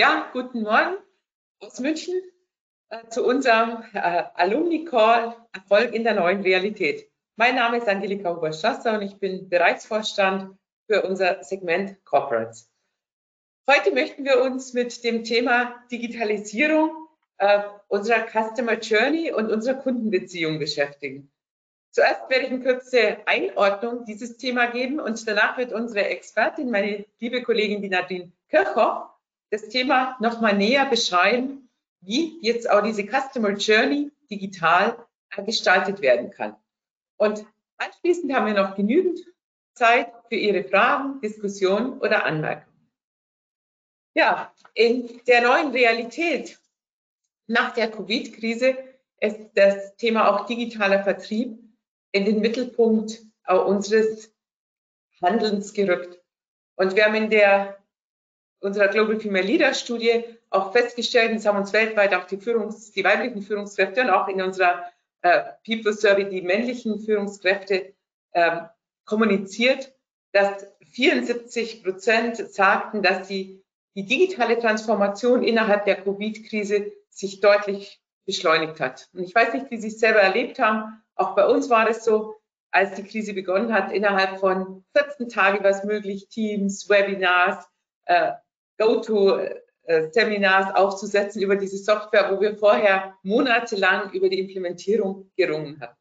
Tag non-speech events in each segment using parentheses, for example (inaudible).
Ja, guten Morgen aus München äh, zu unserem äh, Alumni-Call Erfolg in der neuen Realität. Mein Name ist Angelika Huber-Strasser und ich bin Bereichsvorstand für unser Segment Corporates. Heute möchten wir uns mit dem Thema Digitalisierung äh, unserer Customer Journey und unserer Kundenbeziehung beschäftigen. Zuerst werde ich eine kurze Einordnung dieses Thema geben und danach wird unsere Expertin, meine liebe Kollegin die Nadine Kirchhoff, das Thema nochmal näher beschreiben, wie jetzt auch diese Customer Journey digital gestaltet werden kann. Und anschließend haben wir noch genügend Zeit für Ihre Fragen, Diskussionen oder Anmerkungen. Ja, in der neuen Realität nach der Covid-Krise ist das Thema auch digitaler Vertrieb in den Mittelpunkt unseres Handelns gerückt. Und wir haben in der unserer Global Female Leader Studie auch festgestellt, und haben uns weltweit auch die, Führungs-, die weiblichen Führungskräfte und auch in unserer äh, People Survey die männlichen Führungskräfte äh, kommuniziert, dass 74 Prozent sagten, dass sie die digitale Transformation innerhalb der Covid-Krise sich deutlich beschleunigt hat. Und ich weiß nicht, wie Sie es selber erlebt haben. Auch bei uns war es so, als die Krise begonnen hat, innerhalb von 14 Tagen war es möglich, Teams, Webinars, äh, Go-To-Seminars aufzusetzen über diese Software, wo wir vorher monatelang über die Implementierung gerungen hatten.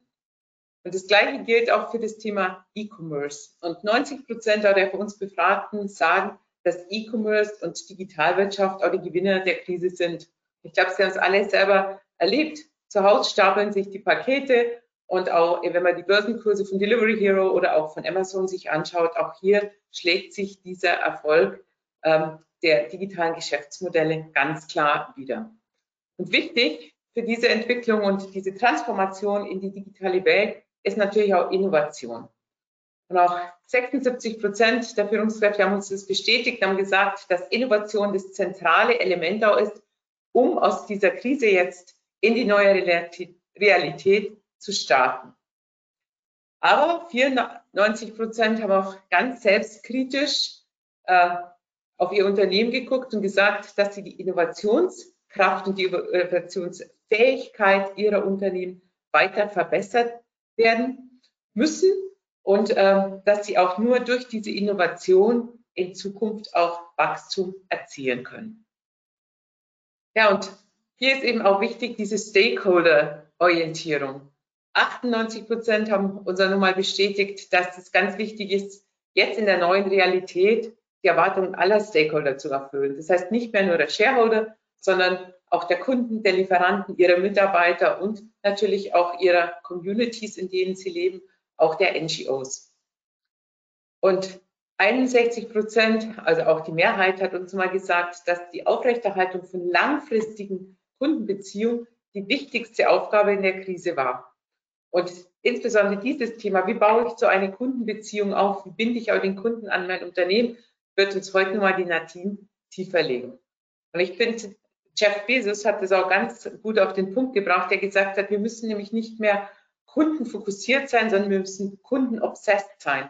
Und das Gleiche gilt auch für das Thema E-Commerce. Und 90 Prozent der von uns Befragten sagen, dass E-Commerce und Digitalwirtschaft auch die Gewinner der Krise sind. Ich glaube, Sie haben es alle selber erlebt. Zu Hause stapeln sich die Pakete und auch wenn man die Börsenkurse von Delivery Hero oder auch von Amazon sich anschaut, auch hier schlägt sich dieser Erfolg ähm, der digitalen Geschäftsmodelle ganz klar wieder. Und wichtig für diese Entwicklung und diese Transformation in die digitale Welt ist natürlich auch Innovation. Und auch 76 Prozent der Führungskräfte haben uns das bestätigt, haben gesagt, dass Innovation das zentrale Element auch ist, um aus dieser Krise jetzt in die neue Realität zu starten. Aber 94 Prozent haben auch ganz selbstkritisch äh, auf ihr Unternehmen geguckt und gesagt, dass sie die Innovationskraft und die Innovationsfähigkeit ihrer Unternehmen weiter verbessert werden müssen und äh, dass sie auch nur durch diese Innovation in Zukunft auch Wachstum erzielen können. Ja, und hier ist eben auch wichtig diese Stakeholder-Orientierung. 98 Prozent haben uns nochmal bestätigt, dass es ganz wichtig ist, jetzt in der neuen Realität die Erwartungen aller Stakeholder zu erfüllen. Das heißt nicht mehr nur der Shareholder, sondern auch der Kunden, der Lieferanten, ihrer Mitarbeiter und natürlich auch ihrer Communities, in denen sie leben, auch der NGOs. Und 61 Prozent, also auch die Mehrheit hat uns mal gesagt, dass die Aufrechterhaltung von langfristigen Kundenbeziehungen die wichtigste Aufgabe in der Krise war. Und insbesondere dieses Thema, wie baue ich so eine Kundenbeziehung auf, wie binde ich auch den Kunden an mein Unternehmen, wird uns heute nochmal die Nadine tiefer legen. Und ich finde, Jeff Bezos hat das auch ganz gut auf den Punkt gebracht, der gesagt hat, wir müssen nämlich nicht mehr kundenfokussiert sein, sondern wir müssen kundenobsessed sein,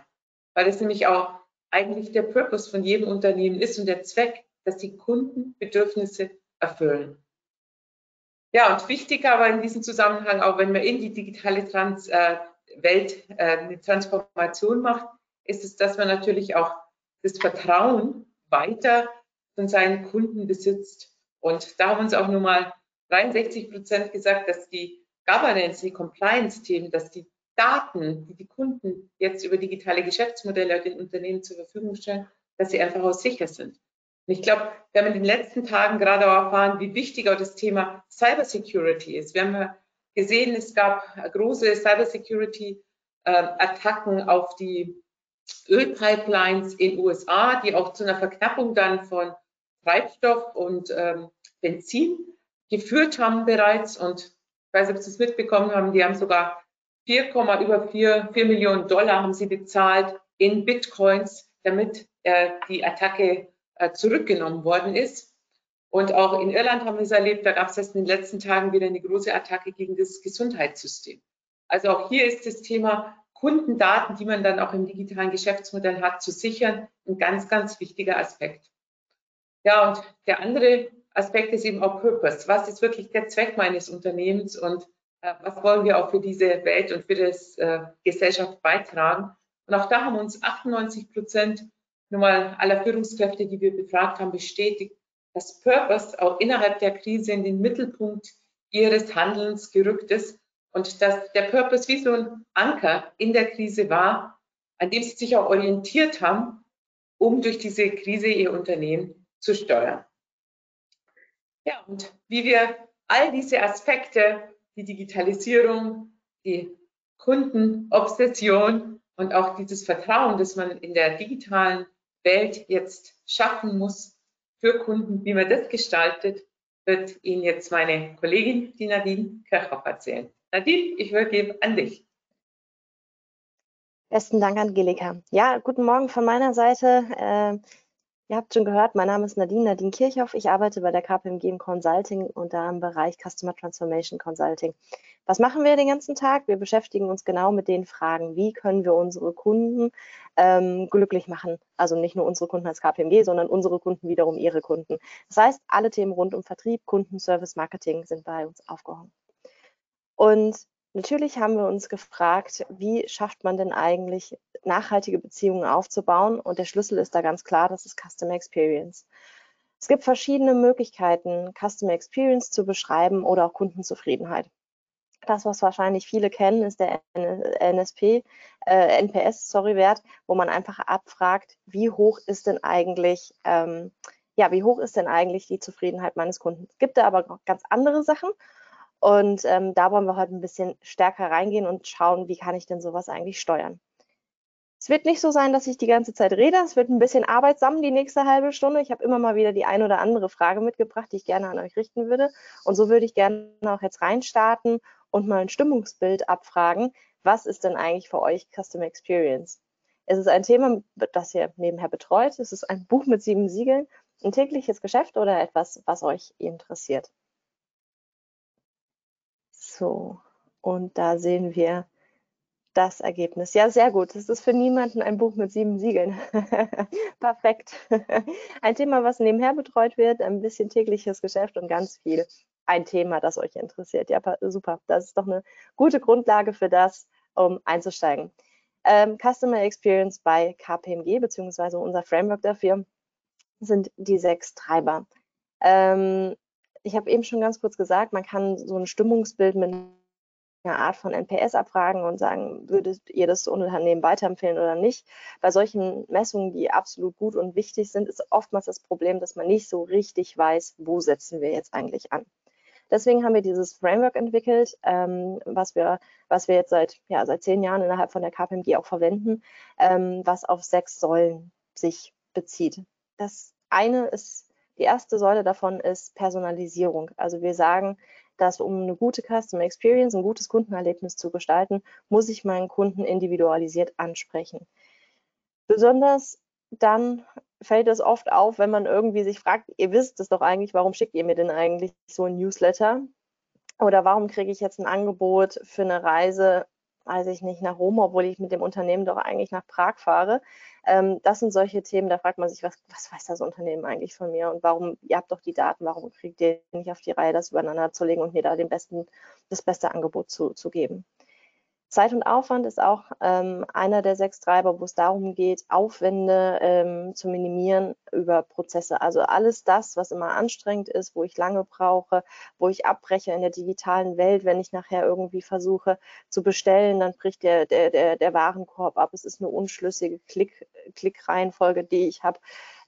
weil das nämlich auch eigentlich der Purpose von jedem Unternehmen ist und der Zweck, dass die Kundenbedürfnisse erfüllen. Ja, und wichtig aber in diesem Zusammenhang, auch wenn man in die digitale Trans, äh, Welt äh, eine Transformation macht, ist es, dass man natürlich auch das Vertrauen weiter von seinen Kunden besitzt. Und da haben uns auch nur mal 63 Prozent gesagt, dass die Governance, die Compliance-Themen, dass die Daten, die die Kunden jetzt über digitale Geschäftsmodelle den Unternehmen zur Verfügung stellen, dass sie einfach auch sicher sind. Und ich glaube, wir haben in den letzten Tagen gerade auch erfahren, wie wichtig auch das Thema Cybersecurity ist. Wir haben gesehen, es gab große Cybersecurity-Attacken auf die Ölpipelines in USA, die auch zu einer Verknappung dann von Treibstoff und ähm, Benzin geführt haben bereits. Und ich weiß nicht, ob Sie es mitbekommen haben, die haben sogar 4, über 4, 4 Millionen Dollar haben sie bezahlt in Bitcoins, damit äh, die Attacke äh, zurückgenommen worden ist. Und auch in Irland haben wir es erlebt, da gab es erst in den letzten Tagen wieder eine große Attacke gegen das Gesundheitssystem. Also auch hier ist das Thema Kundendaten, die man dann auch im digitalen Geschäftsmodell hat, zu sichern, ein ganz, ganz wichtiger Aspekt. Ja, und der andere Aspekt ist eben auch Purpose. Was ist wirklich der Zweck meines Unternehmens und äh, was wollen wir auch für diese Welt und für das äh, Gesellschaft beitragen? Und auch da haben uns 98 Prozent nochmal aller Führungskräfte, die wir befragt haben, bestätigt, dass Purpose auch innerhalb der Krise in den Mittelpunkt ihres Handelns gerückt ist und dass der Purpose wie so ein Anker in der Krise war, an dem sie sich auch orientiert haben, um durch diese Krise ihr Unternehmen zu steuern. Ja, und wie wir all diese Aspekte, die Digitalisierung, die Kundenobsession und auch dieses Vertrauen, das man in der digitalen Welt jetzt schaffen muss für Kunden, wie man das gestaltet, wird Ihnen jetzt meine Kollegin, die Nadine Kirchhoff, erzählen. Nadine, ich übergebe an dich. Besten Dank, Angelika. Ja, guten Morgen von meiner Seite. Äh, ihr habt schon gehört, mein Name ist Nadine, Nadine Kirchhoff. Ich arbeite bei der KPMG im Consulting und da im Bereich Customer Transformation Consulting. Was machen wir den ganzen Tag? Wir beschäftigen uns genau mit den Fragen, wie können wir unsere Kunden ähm, glücklich machen. Also nicht nur unsere Kunden als KPMG, sondern unsere Kunden wiederum ihre Kunden. Das heißt, alle Themen rund um Vertrieb, Kunden, Service, Marketing sind bei uns aufgehoben. Und natürlich haben wir uns gefragt, wie schafft man denn eigentlich nachhaltige Beziehungen aufzubauen? Und der Schlüssel ist da ganz klar, das ist Customer Experience. Es gibt verschiedene Möglichkeiten, Customer Experience zu beschreiben oder auch Kundenzufriedenheit. Das, was wahrscheinlich viele kennen, ist der NSP, äh, NPS, sorry, Wert, wo man einfach abfragt, wie hoch ist denn eigentlich, ähm, ja, wie hoch ist denn eigentlich die Zufriedenheit meines Kunden? Es gibt da aber noch ganz andere Sachen und ähm, da wollen wir heute ein bisschen stärker reingehen und schauen, wie kann ich denn sowas eigentlich steuern. Es wird nicht so sein, dass ich die ganze Zeit rede. Es wird ein bisschen arbeitsam die nächste halbe Stunde. Ich habe immer mal wieder die ein oder andere Frage mitgebracht, die ich gerne an euch richten würde. Und so würde ich gerne auch jetzt reinstarten und mal ein Stimmungsbild abfragen. Was ist denn eigentlich für euch Customer Experience? Es ist ein Thema, das ihr nebenher betreut. Es ist ein Buch mit sieben Siegeln, ein tägliches Geschäft oder etwas, was euch interessiert. So, und da sehen wir das Ergebnis. Ja, sehr gut. Das ist für niemanden ein Buch mit sieben Siegeln. (laughs) Perfekt. Ein Thema, was nebenher betreut wird, ein bisschen tägliches Geschäft und ganz viel ein Thema, das euch interessiert. Ja, super. Das ist doch eine gute Grundlage für das, um einzusteigen. Ähm, Customer Experience bei KPMG, beziehungsweise unser Framework dafür, sind die sechs Treiber. Ähm, ich habe eben schon ganz kurz gesagt, man kann so ein Stimmungsbild mit einer Art von NPS abfragen und sagen, würdet ihr das Unternehmen weiterempfehlen oder nicht. Bei solchen Messungen, die absolut gut und wichtig sind, ist oftmals das Problem, dass man nicht so richtig weiß, wo setzen wir jetzt eigentlich an. Deswegen haben wir dieses Framework entwickelt, ähm, was, wir, was wir jetzt seit, ja, seit zehn Jahren innerhalb von der KPMG auch verwenden, ähm, was auf sechs Säulen sich bezieht. Das eine ist, die erste Säule davon ist Personalisierung. Also wir sagen, dass um eine gute Customer Experience, ein gutes Kundenerlebnis zu gestalten, muss ich meinen Kunden individualisiert ansprechen. Besonders dann fällt es oft auf, wenn man irgendwie sich fragt, ihr wisst es doch eigentlich, warum schickt ihr mir denn eigentlich so ein Newsletter? Oder warum kriege ich jetzt ein Angebot für eine Reise, weiß ich nicht, nach Rom, obwohl ich mit dem Unternehmen doch eigentlich nach Prag fahre? Ähm, das sind solche Themen, da fragt man sich, was, was weiß das Unternehmen eigentlich von mir und warum, ihr habt doch die Daten, warum kriegt ihr nicht auf die Reihe, das übereinander zu legen und mir da den besten, das beste Angebot zu, zu geben? Zeit und Aufwand ist auch ähm, einer der sechs Treiber, wo es darum geht, Aufwände ähm, zu minimieren über Prozesse. Also alles das, was immer anstrengend ist, wo ich lange brauche, wo ich abbreche in der digitalen Welt, wenn ich nachher irgendwie versuche zu bestellen, dann bricht der, der, der, der Warenkorb ab. Es ist eine unschlüssige Klick, Klickreihenfolge, die ich habe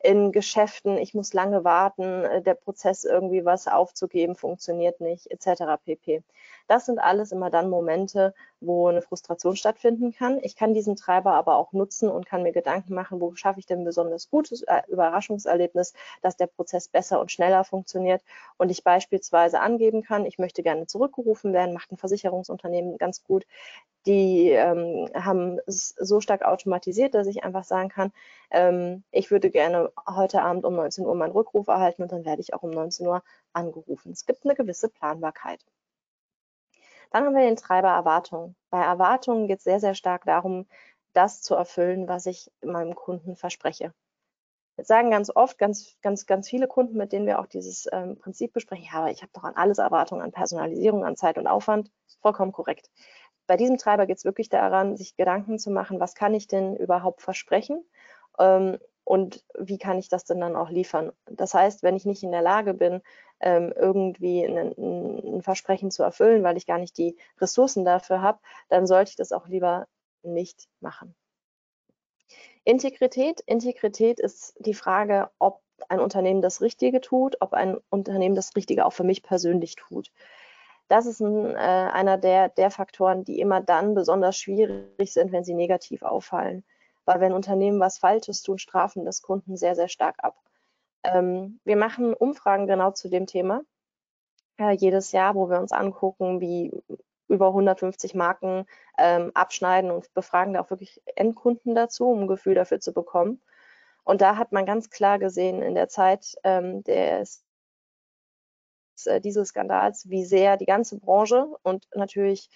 in Geschäften, ich muss lange warten, äh, der Prozess irgendwie was aufzugeben funktioniert nicht, etc. pp. Das sind alles immer dann Momente, wo eine Frustration stattfinden kann. Ich kann diesen Treiber aber auch nutzen und kann mir Gedanken machen, wo schaffe ich denn besonders gutes äh, Überraschungserlebnis, dass der Prozess besser und schneller funktioniert und ich beispielsweise angeben kann, ich möchte gerne zurückgerufen werden, macht ein Versicherungsunternehmen ganz gut. Die ähm, haben es so stark automatisiert, dass ich einfach sagen kann, ähm, ich würde gerne heute Abend um 19 Uhr meinen Rückruf erhalten und dann werde ich auch um 19 Uhr angerufen. Es gibt eine gewisse Planbarkeit. Dann haben wir den Treiber Erwartung. Bei Erwartungen geht es sehr, sehr stark darum, das zu erfüllen, was ich meinem Kunden verspreche. Jetzt sagen ganz oft, ganz, ganz, ganz viele Kunden, mit denen wir auch dieses ähm, Prinzip besprechen, ja, aber ich habe doch an alles Erwartungen, an Personalisierung, an Zeit und Aufwand. Vollkommen korrekt. Bei diesem Treiber geht es wirklich daran, sich Gedanken zu machen, was kann ich denn überhaupt versprechen ähm, und wie kann ich das denn dann auch liefern. Das heißt, wenn ich nicht in der Lage bin, ähm, irgendwie ein, Versprechen zu erfüllen, weil ich gar nicht die Ressourcen dafür habe, dann sollte ich das auch lieber nicht machen. Integrität. Integrität ist die Frage, ob ein Unternehmen das Richtige tut, ob ein Unternehmen das Richtige auch für mich persönlich tut. Das ist ein, äh, einer der, der Faktoren, die immer dann besonders schwierig sind, wenn sie negativ auffallen. Weil wenn Unternehmen was Falsches tun, strafen das Kunden sehr, sehr stark ab. Ähm, wir machen Umfragen genau zu dem Thema äh, jedes Jahr, wo wir uns angucken, wie über 150 Marken ähm, abschneiden und befragen da auch wirklich Endkunden dazu, um ein Gefühl dafür zu bekommen. Und da hat man ganz klar gesehen in der Zeit ähm, des, äh, dieses Skandals, wie sehr die ganze Branche und natürlich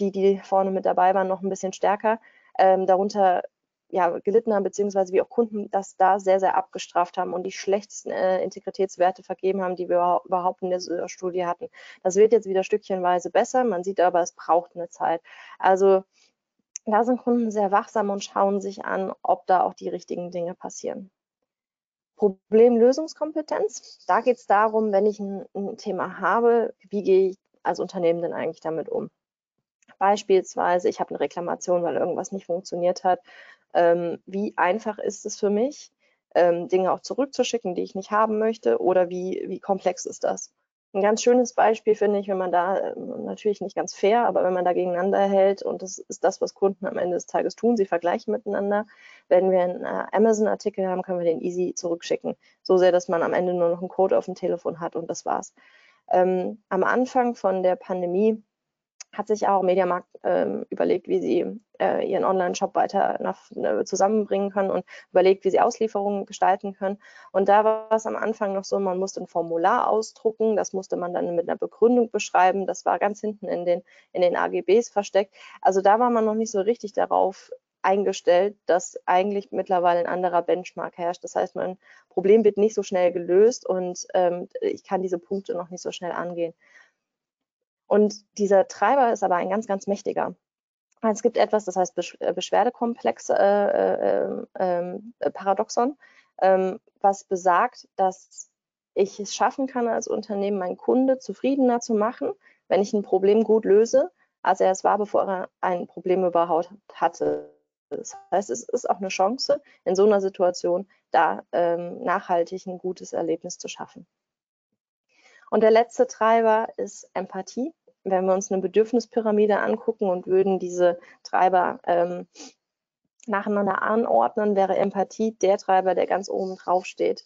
die, die vorne mit dabei waren, noch ein bisschen stärker, ähm, darunter ja, gelitten haben, beziehungsweise wie auch Kunden das da sehr, sehr abgestraft haben und die schlechtesten äh, Integritätswerte vergeben haben, die wir überhaupt in der Studie hatten. Das wird jetzt wieder stückchenweise besser, man sieht aber, es braucht eine Zeit. Also da sind Kunden sehr wachsam und schauen sich an, ob da auch die richtigen Dinge passieren. Problemlösungskompetenz, da geht es darum, wenn ich ein, ein Thema habe, wie gehe ich als Unternehmen denn eigentlich damit um? Beispielsweise, ich habe eine Reklamation, weil irgendwas nicht funktioniert hat ähm, wie einfach ist es für mich, ähm, Dinge auch zurückzuschicken, die ich nicht haben möchte oder wie, wie komplex ist das. Ein ganz schönes Beispiel finde ich, wenn man da äh, natürlich nicht ganz fair, aber wenn man da gegeneinander hält und das ist das, was Kunden am Ende des Tages tun, sie vergleichen miteinander. Wenn wir einen äh, Amazon-Artikel haben, können wir den easy zurückschicken. So sehr, dass man am Ende nur noch einen Code auf dem Telefon hat und das war's. Ähm, am Anfang von der Pandemie hat sich auch Mediamarkt ähm, überlegt, wie sie äh, ihren Online-Shop weiter nach, äh, zusammenbringen können und überlegt, wie sie Auslieferungen gestalten können. Und da war es am Anfang noch so, man musste ein Formular ausdrucken, das musste man dann mit einer Begründung beschreiben, das war ganz hinten in den, in den AGBs versteckt. Also da war man noch nicht so richtig darauf eingestellt, dass eigentlich mittlerweile ein anderer Benchmark herrscht. Das heißt, mein Problem wird nicht so schnell gelöst und ähm, ich kann diese Punkte noch nicht so schnell angehen. Und dieser Treiber ist aber ein ganz, ganz mächtiger. Es gibt etwas, das heißt äh, Beschwerdekomplex äh, äh, ähm, äh, Paradoxon, ähm, was besagt, dass ich es schaffen kann, als Unternehmen meinen Kunde zufriedener zu machen, wenn ich ein Problem gut löse, als er es war, bevor er ein Problem überhaupt hatte. Das heißt, es ist auch eine Chance, in so einer Situation da ähm, nachhaltig ein gutes Erlebnis zu schaffen. Und der letzte Treiber ist Empathie. Wenn wir uns eine Bedürfnispyramide angucken und würden diese Treiber ähm, nacheinander anordnen, wäre Empathie der Treiber, der ganz oben drauf steht.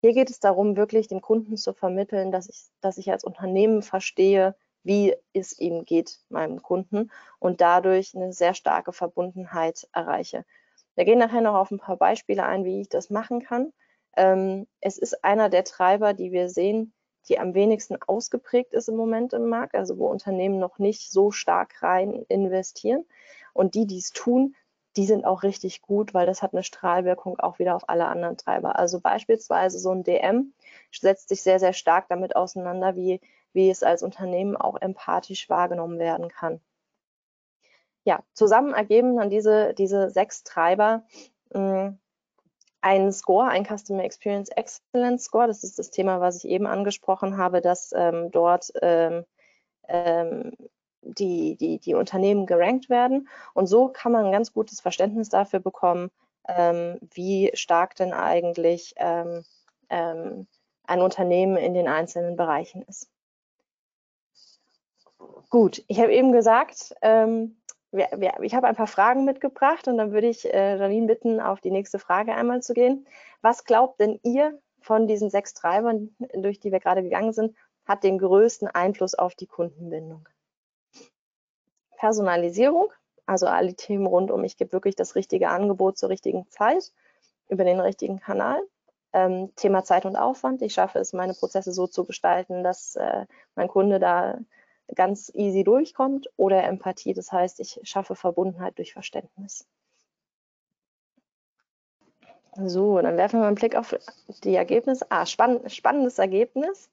Hier geht es darum, wirklich dem Kunden zu vermitteln, dass ich, dass ich als Unternehmen verstehe, wie es ihm geht, meinem Kunden, und dadurch eine sehr starke Verbundenheit erreiche. Wir gehen nachher noch auf ein paar Beispiele ein, wie ich das machen kann. Ähm, es ist einer der Treiber, die wir sehen, die am wenigsten ausgeprägt ist im Moment im Markt, also wo Unternehmen noch nicht so stark rein investieren. Und die, die es tun, die sind auch richtig gut, weil das hat eine Strahlwirkung auch wieder auf alle anderen Treiber. Also beispielsweise so ein DM setzt sich sehr, sehr stark damit auseinander, wie, wie es als Unternehmen auch empathisch wahrgenommen werden kann. Ja, zusammen ergeben dann diese, diese sechs Treiber mh, hm, einen Score, ein Customer Experience Excellence Score. Das ist das Thema, was ich eben angesprochen habe, dass ähm, dort ähm, ähm, die, die, die Unternehmen gerankt werden. Und so kann man ein ganz gutes Verständnis dafür bekommen, ähm, wie stark denn eigentlich ähm, ähm, ein Unternehmen in den einzelnen Bereichen ist. Gut, ich habe eben gesagt, ähm, ich habe ein paar Fragen mitgebracht und dann würde ich äh, Janine bitten, auf die nächste Frage einmal zu gehen. Was glaubt denn ihr von diesen sechs Treibern, durch die wir gerade gegangen sind, hat den größten Einfluss auf die Kundenbindung? Personalisierung, also alle Themen rund um, ich gebe wirklich das richtige Angebot zur richtigen Zeit über den richtigen Kanal. Ähm, Thema Zeit und Aufwand. Ich schaffe es, meine Prozesse so zu gestalten, dass äh, mein Kunde da ganz easy durchkommt oder Empathie, das heißt, ich schaffe Verbundenheit durch Verständnis. So, dann werfen wir mal einen Blick auf die Ergebnisse. Ah, spann spannendes Ergebnis.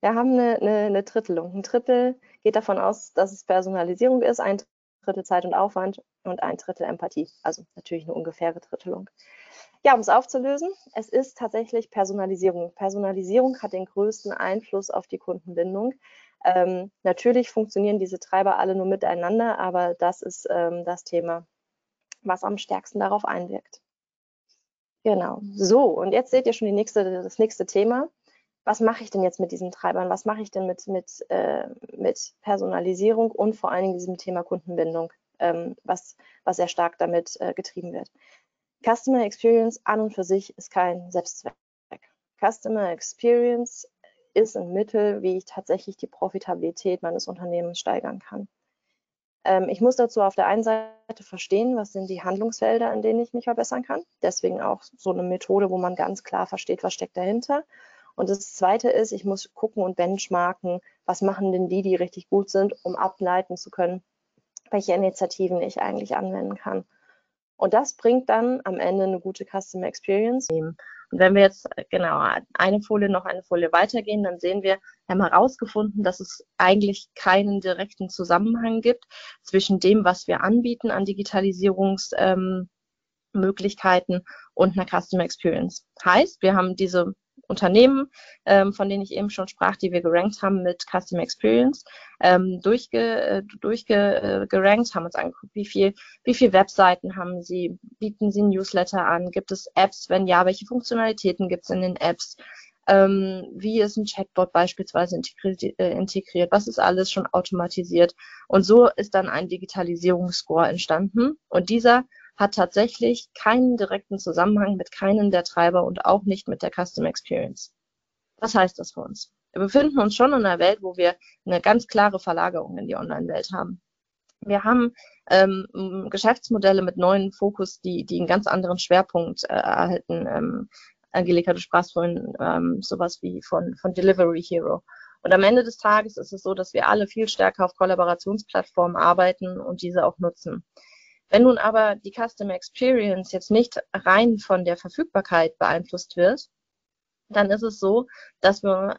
Wir haben eine, eine, eine Drittelung. Ein Drittel geht davon aus, dass es Personalisierung ist, ein Drittel Zeit und Aufwand und ein Drittel Empathie. Also natürlich eine ungefähre Drittelung. Ja, um es aufzulösen, es ist tatsächlich Personalisierung. Personalisierung hat den größten Einfluss auf die Kundenbindung. Ähm, natürlich funktionieren diese Treiber alle nur miteinander, aber das ist ähm, das Thema, was am stärksten darauf einwirkt. Genau. So, und jetzt seht ihr schon nächste, das nächste Thema. Was mache ich denn jetzt mit diesen Treibern? Was mache ich denn mit, mit, äh, mit Personalisierung und vor allen Dingen diesem Thema Kundenbindung, ähm, was, was sehr stark damit äh, getrieben wird? Customer Experience an und für sich ist kein Selbstzweck. Customer Experience ist ein Mittel, wie ich tatsächlich die Profitabilität meines Unternehmens steigern kann. Ähm, ich muss dazu auf der einen Seite verstehen, was sind die Handlungsfelder, in denen ich mich verbessern kann. Deswegen auch so eine Methode, wo man ganz klar versteht, was steckt dahinter. Und das Zweite ist, ich muss gucken und benchmarken, was machen denn die, die richtig gut sind, um ableiten zu können, welche Initiativen ich eigentlich anwenden kann. Und das bringt dann am Ende eine gute Customer Experience. Und wenn wir jetzt genau eine Folie noch eine Folie weitergehen, dann sehen wir, wir haben herausgefunden, dass es eigentlich keinen direkten Zusammenhang gibt zwischen dem, was wir anbieten an Digitalisierungsmöglichkeiten ähm, und einer Customer Experience. Heißt, wir haben diese Unternehmen, ähm, von denen ich eben schon sprach, die wir gerankt haben mit Customer Experience, ähm, durchge, äh, durchge, äh, gerankt, haben uns angeguckt, wie viel, wie viele Webseiten haben sie, bieten sie Newsletter an, gibt es Apps, wenn ja, welche Funktionalitäten gibt es in den Apps, ähm, wie ist ein Chatbot beispielsweise integriert, äh, integriert, was ist alles schon automatisiert. Und so ist dann ein Digitalisierungsscore entstanden. Und dieser hat tatsächlich keinen direkten Zusammenhang mit keinem der Treiber und auch nicht mit der Custom Experience. Was heißt das für uns? Wir befinden uns schon in einer Welt, wo wir eine ganz klare Verlagerung in die Online-Welt haben. Wir haben ähm, Geschäftsmodelle mit neuen Fokus, die, die einen ganz anderen Schwerpunkt äh, erhalten. Ähm, Angelika, du sprachst vorhin ähm, sowas wie von, von Delivery Hero. Und am Ende des Tages ist es so, dass wir alle viel stärker auf Kollaborationsplattformen arbeiten und diese auch nutzen. Wenn nun aber die Customer Experience jetzt nicht rein von der Verfügbarkeit beeinflusst wird, dann ist es so, dass wir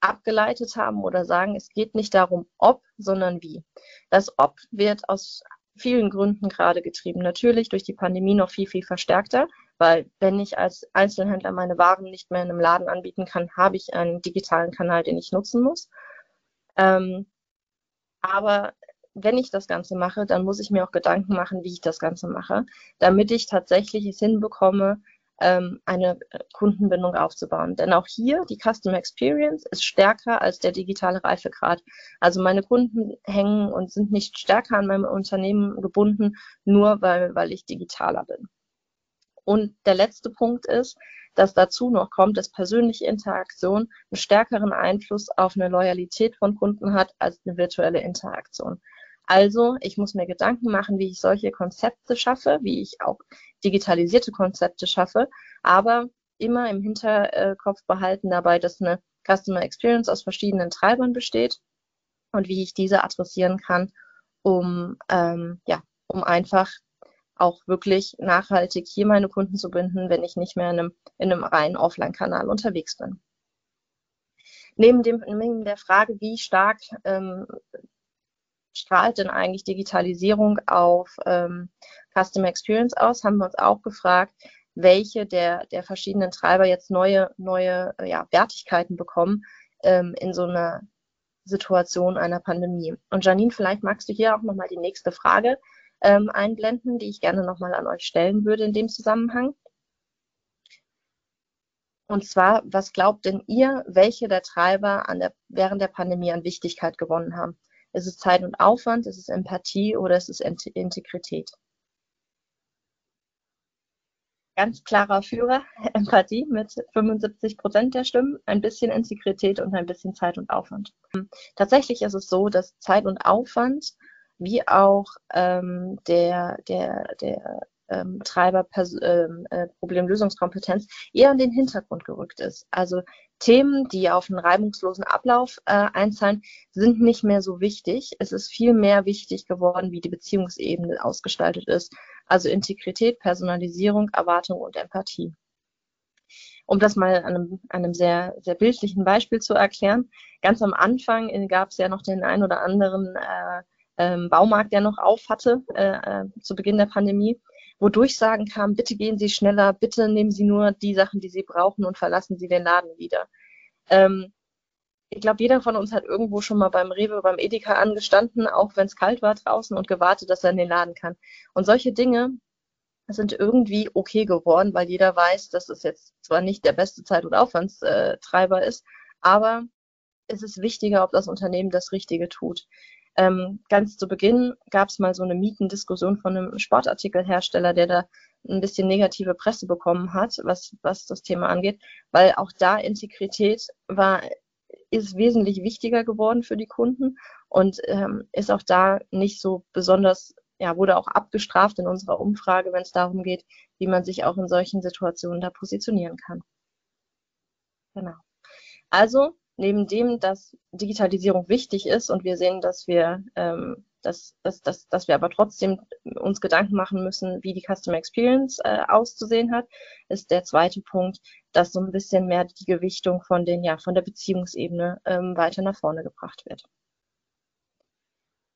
abgeleitet haben oder sagen, es geht nicht darum, ob, sondern wie. Das ob wird aus vielen Gründen gerade getrieben. Natürlich durch die Pandemie noch viel, viel verstärkter, weil wenn ich als Einzelhändler meine Waren nicht mehr in einem Laden anbieten kann, habe ich einen digitalen Kanal, den ich nutzen muss. Ähm, aber wenn ich das Ganze mache, dann muss ich mir auch Gedanken machen, wie ich das Ganze mache, damit ich tatsächlich es hinbekomme, ähm, eine äh, Kundenbindung aufzubauen. Denn auch hier, die Customer Experience ist stärker als der digitale Reifegrad. Also meine Kunden hängen und sind nicht stärker an meinem Unternehmen gebunden, nur weil, weil ich digitaler bin. Und der letzte Punkt ist, dass dazu noch kommt, dass persönliche Interaktion einen stärkeren Einfluss auf eine Loyalität von Kunden hat als eine virtuelle Interaktion. Also, ich muss mir Gedanken machen, wie ich solche Konzepte schaffe, wie ich auch digitalisierte Konzepte schaffe, aber immer im Hinterkopf behalten dabei, dass eine Customer Experience aus verschiedenen Treibern besteht und wie ich diese adressieren kann, um, ähm, ja, um einfach auch wirklich nachhaltig hier meine Kunden zu binden, wenn ich nicht mehr in einem, in einem reinen Offline-Kanal unterwegs bin. Neben, dem, neben der Frage, wie stark ähm, strahlt denn eigentlich Digitalisierung auf ähm, Customer Experience aus? Haben wir uns auch gefragt, welche der, der verschiedenen Treiber jetzt neue, neue ja, Wertigkeiten bekommen ähm, in so einer Situation einer Pandemie. Und Janine, vielleicht magst du hier auch nochmal die nächste Frage ähm, einblenden, die ich gerne nochmal an euch stellen würde in dem Zusammenhang. Und zwar, was glaubt denn ihr, welche der Treiber an der, während der Pandemie an Wichtigkeit gewonnen haben? Ist es Zeit und Aufwand? Ist es Empathie oder ist es Integrität? Ganz klarer Führer, (laughs) Empathie mit 75 Prozent der Stimmen, ein bisschen Integrität und ein bisschen Zeit und Aufwand. Tatsächlich ist es so, dass Zeit und Aufwand wie auch ähm, der, der, der ähm, Treiber ähm, äh, Problemlösungskompetenz eher in den Hintergrund gerückt ist. Also Themen, die auf einen reibungslosen Ablauf äh, einzahlen, sind nicht mehr so wichtig. Es ist viel mehr wichtig geworden, wie die Beziehungsebene ausgestaltet ist. Also Integrität, Personalisierung, Erwartung und Empathie. Um das mal an einem, einem sehr, sehr bildlichen Beispiel zu erklären. Ganz am Anfang gab es ja noch den ein oder anderen äh, ähm, Baumarkt, der noch auf hatte äh, äh, zu Beginn der Pandemie, wo Durchsagen kamen, bitte gehen Sie schneller, bitte nehmen Sie nur die Sachen, die Sie brauchen und verlassen Sie den Laden wieder. Ähm, ich glaube, jeder von uns hat irgendwo schon mal beim Rewe, beim Edeka angestanden, auch wenn es kalt war draußen und gewartet, dass er in den Laden kann. Und solche Dinge sind irgendwie okay geworden, weil jeder weiß, dass es jetzt zwar nicht der beste Zeit- und Aufwandstreiber ist, aber es ist wichtiger, ob das Unternehmen das Richtige tut. Ähm, ganz zu Beginn gab es mal so eine Mietendiskussion von einem Sportartikelhersteller, der da ein bisschen negative Presse bekommen hat, was, was das Thema angeht, weil auch da Integrität war, ist wesentlich wichtiger geworden für die Kunden und ähm, ist auch da nicht so besonders, ja, wurde auch abgestraft in unserer Umfrage, wenn es darum geht, wie man sich auch in solchen Situationen da positionieren kann. Genau. Also neben dem, dass Digitalisierung wichtig ist und wir sehen, dass wir, ähm, dass, dass, dass, dass wir aber trotzdem uns Gedanken machen müssen, wie die Customer Experience äh, auszusehen hat, ist der zweite Punkt, dass so ein bisschen mehr die Gewichtung von den, ja, von der Beziehungsebene ähm, weiter nach vorne gebracht wird.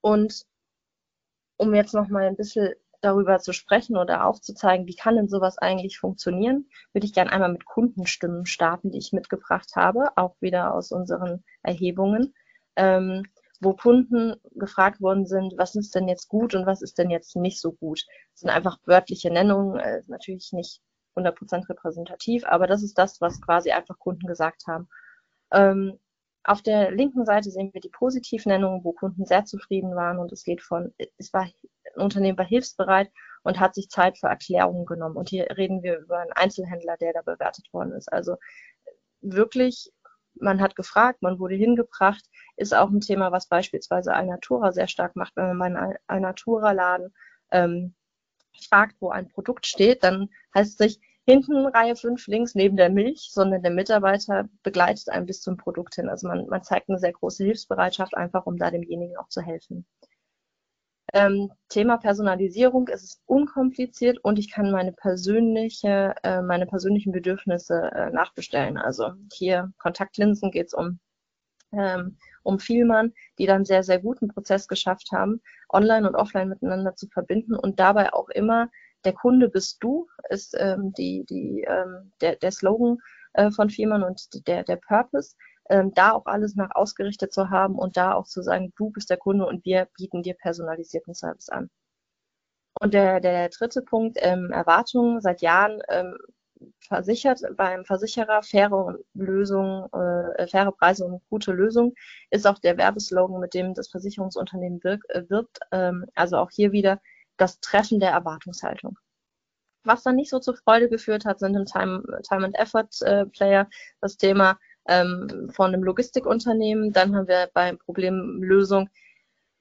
Und um jetzt noch mal ein bisschen darüber zu sprechen oder aufzuzeigen, wie kann denn sowas eigentlich funktionieren, würde ich gerne einmal mit Kundenstimmen starten, die ich mitgebracht habe, auch wieder aus unseren Erhebungen, ähm, wo Kunden gefragt worden sind, was ist denn jetzt gut und was ist denn jetzt nicht so gut. Das sind einfach wörtliche Nennungen, äh, natürlich nicht 100% repräsentativ, aber das ist das, was quasi einfach Kunden gesagt haben. Ähm, auf der linken Seite sehen wir die Positivnennungen, wo Kunden sehr zufrieden waren und es geht von, es war ein Unternehmen war hilfsbereit und hat sich Zeit für Erklärungen genommen. Und hier reden wir über einen Einzelhändler, der da bewertet worden ist. Also wirklich, man hat gefragt, man wurde hingebracht, ist auch ein Thema, was beispielsweise Alnatura sehr stark macht. Wenn man in einen Alnatura-Laden ähm, fragt, wo ein Produkt steht, dann heißt es sich, hinten Reihe 5 links neben der Milch, sondern der Mitarbeiter begleitet einen bis zum Produkt hin. Also man, man zeigt eine sehr große Hilfsbereitschaft, einfach um da demjenigen auch zu helfen. Ähm, Thema Personalisierung es ist unkompliziert und ich kann meine persönliche, äh, meine persönlichen Bedürfnisse äh, nachbestellen. Also hier Kontaktlinsen geht es um ähm, um Vielmann, die dann sehr, sehr guten Prozess geschafft haben, online und offline miteinander zu verbinden und dabei auch immer der Kunde bist du, ist ähm, die, die, ähm, der, der Slogan äh, von Vielmann und der, der Purpose ähm, da auch alles nach ausgerichtet zu haben und da auch zu sagen, du bist der Kunde und wir bieten dir personalisierten Service an. Und der, der dritte Punkt, ähm, Erwartungen seit Jahren ähm, versichert beim Versicherer faire Lösungen, äh, faire Preise und gute Lösungen ist auch der Werbeslogan, mit dem das Versicherungsunternehmen wirk, äh, wirbt. Ähm, also auch hier wieder das Treffen der Erwartungshaltung. Was dann nicht so zur Freude geführt hat, sind im Time, Time and Effort äh, Player das Thema ähm, von einem Logistikunternehmen. Dann haben wir beim Problemlösung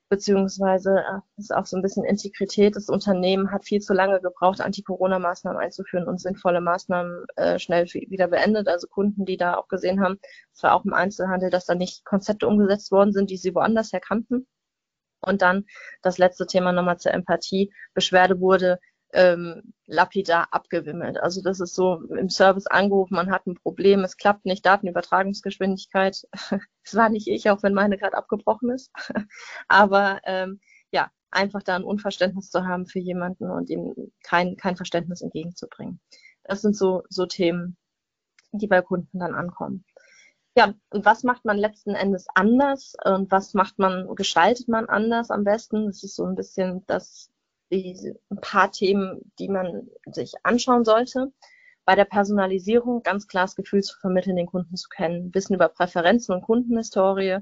beziehungsweise äh, ist auch so ein bisschen Integrität. Das Unternehmen hat viel zu lange gebraucht, Anti-Corona-Maßnahmen einzuführen und sinnvolle Maßnahmen äh, schnell wieder beendet. Also Kunden, die da auch gesehen haben, es war auch im Einzelhandel, dass da nicht Konzepte umgesetzt worden sind, die sie woanders herkannten. Und dann das letzte Thema nochmal zur Empathie. Beschwerde wurde ähm, lapidar abgewimmelt. Also das ist so im Service angerufen, man hat ein Problem, es klappt nicht, Datenübertragungsgeschwindigkeit. (laughs) Es war nicht ich, auch wenn meine gerade abgebrochen ist. (laughs) Aber ähm, ja, einfach da ein Unverständnis zu haben für jemanden und ihm kein, kein Verständnis entgegenzubringen. Das sind so, so Themen, die bei Kunden dann ankommen. Ja, und was macht man letzten Endes anders und was macht man, gestaltet man anders am besten? Das ist so ein bisschen das die, ein paar Themen, die man sich anschauen sollte. Bei der Personalisierung ganz klar das Gefühl zu vermitteln, den Kunden zu kennen, Wissen über Präferenzen und Kundenhistorie,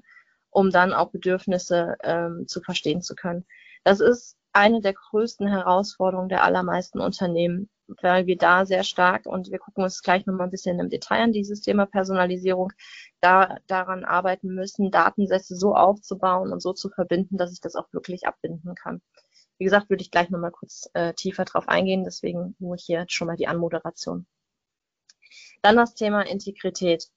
um dann auch Bedürfnisse ähm, zu verstehen zu können. Das ist eine der größten Herausforderungen der allermeisten Unternehmen, weil wir da sehr stark, und wir gucken uns gleich nochmal ein bisschen im Detail an, dieses Thema Personalisierung, da daran arbeiten müssen, Datensätze so aufzubauen und so zu verbinden, dass ich das auch wirklich abbinden kann. Wie gesagt, würde ich gleich nochmal kurz äh, tiefer drauf eingehen, deswegen nur hier schon mal die Anmoderation. Dann das Thema Integrität.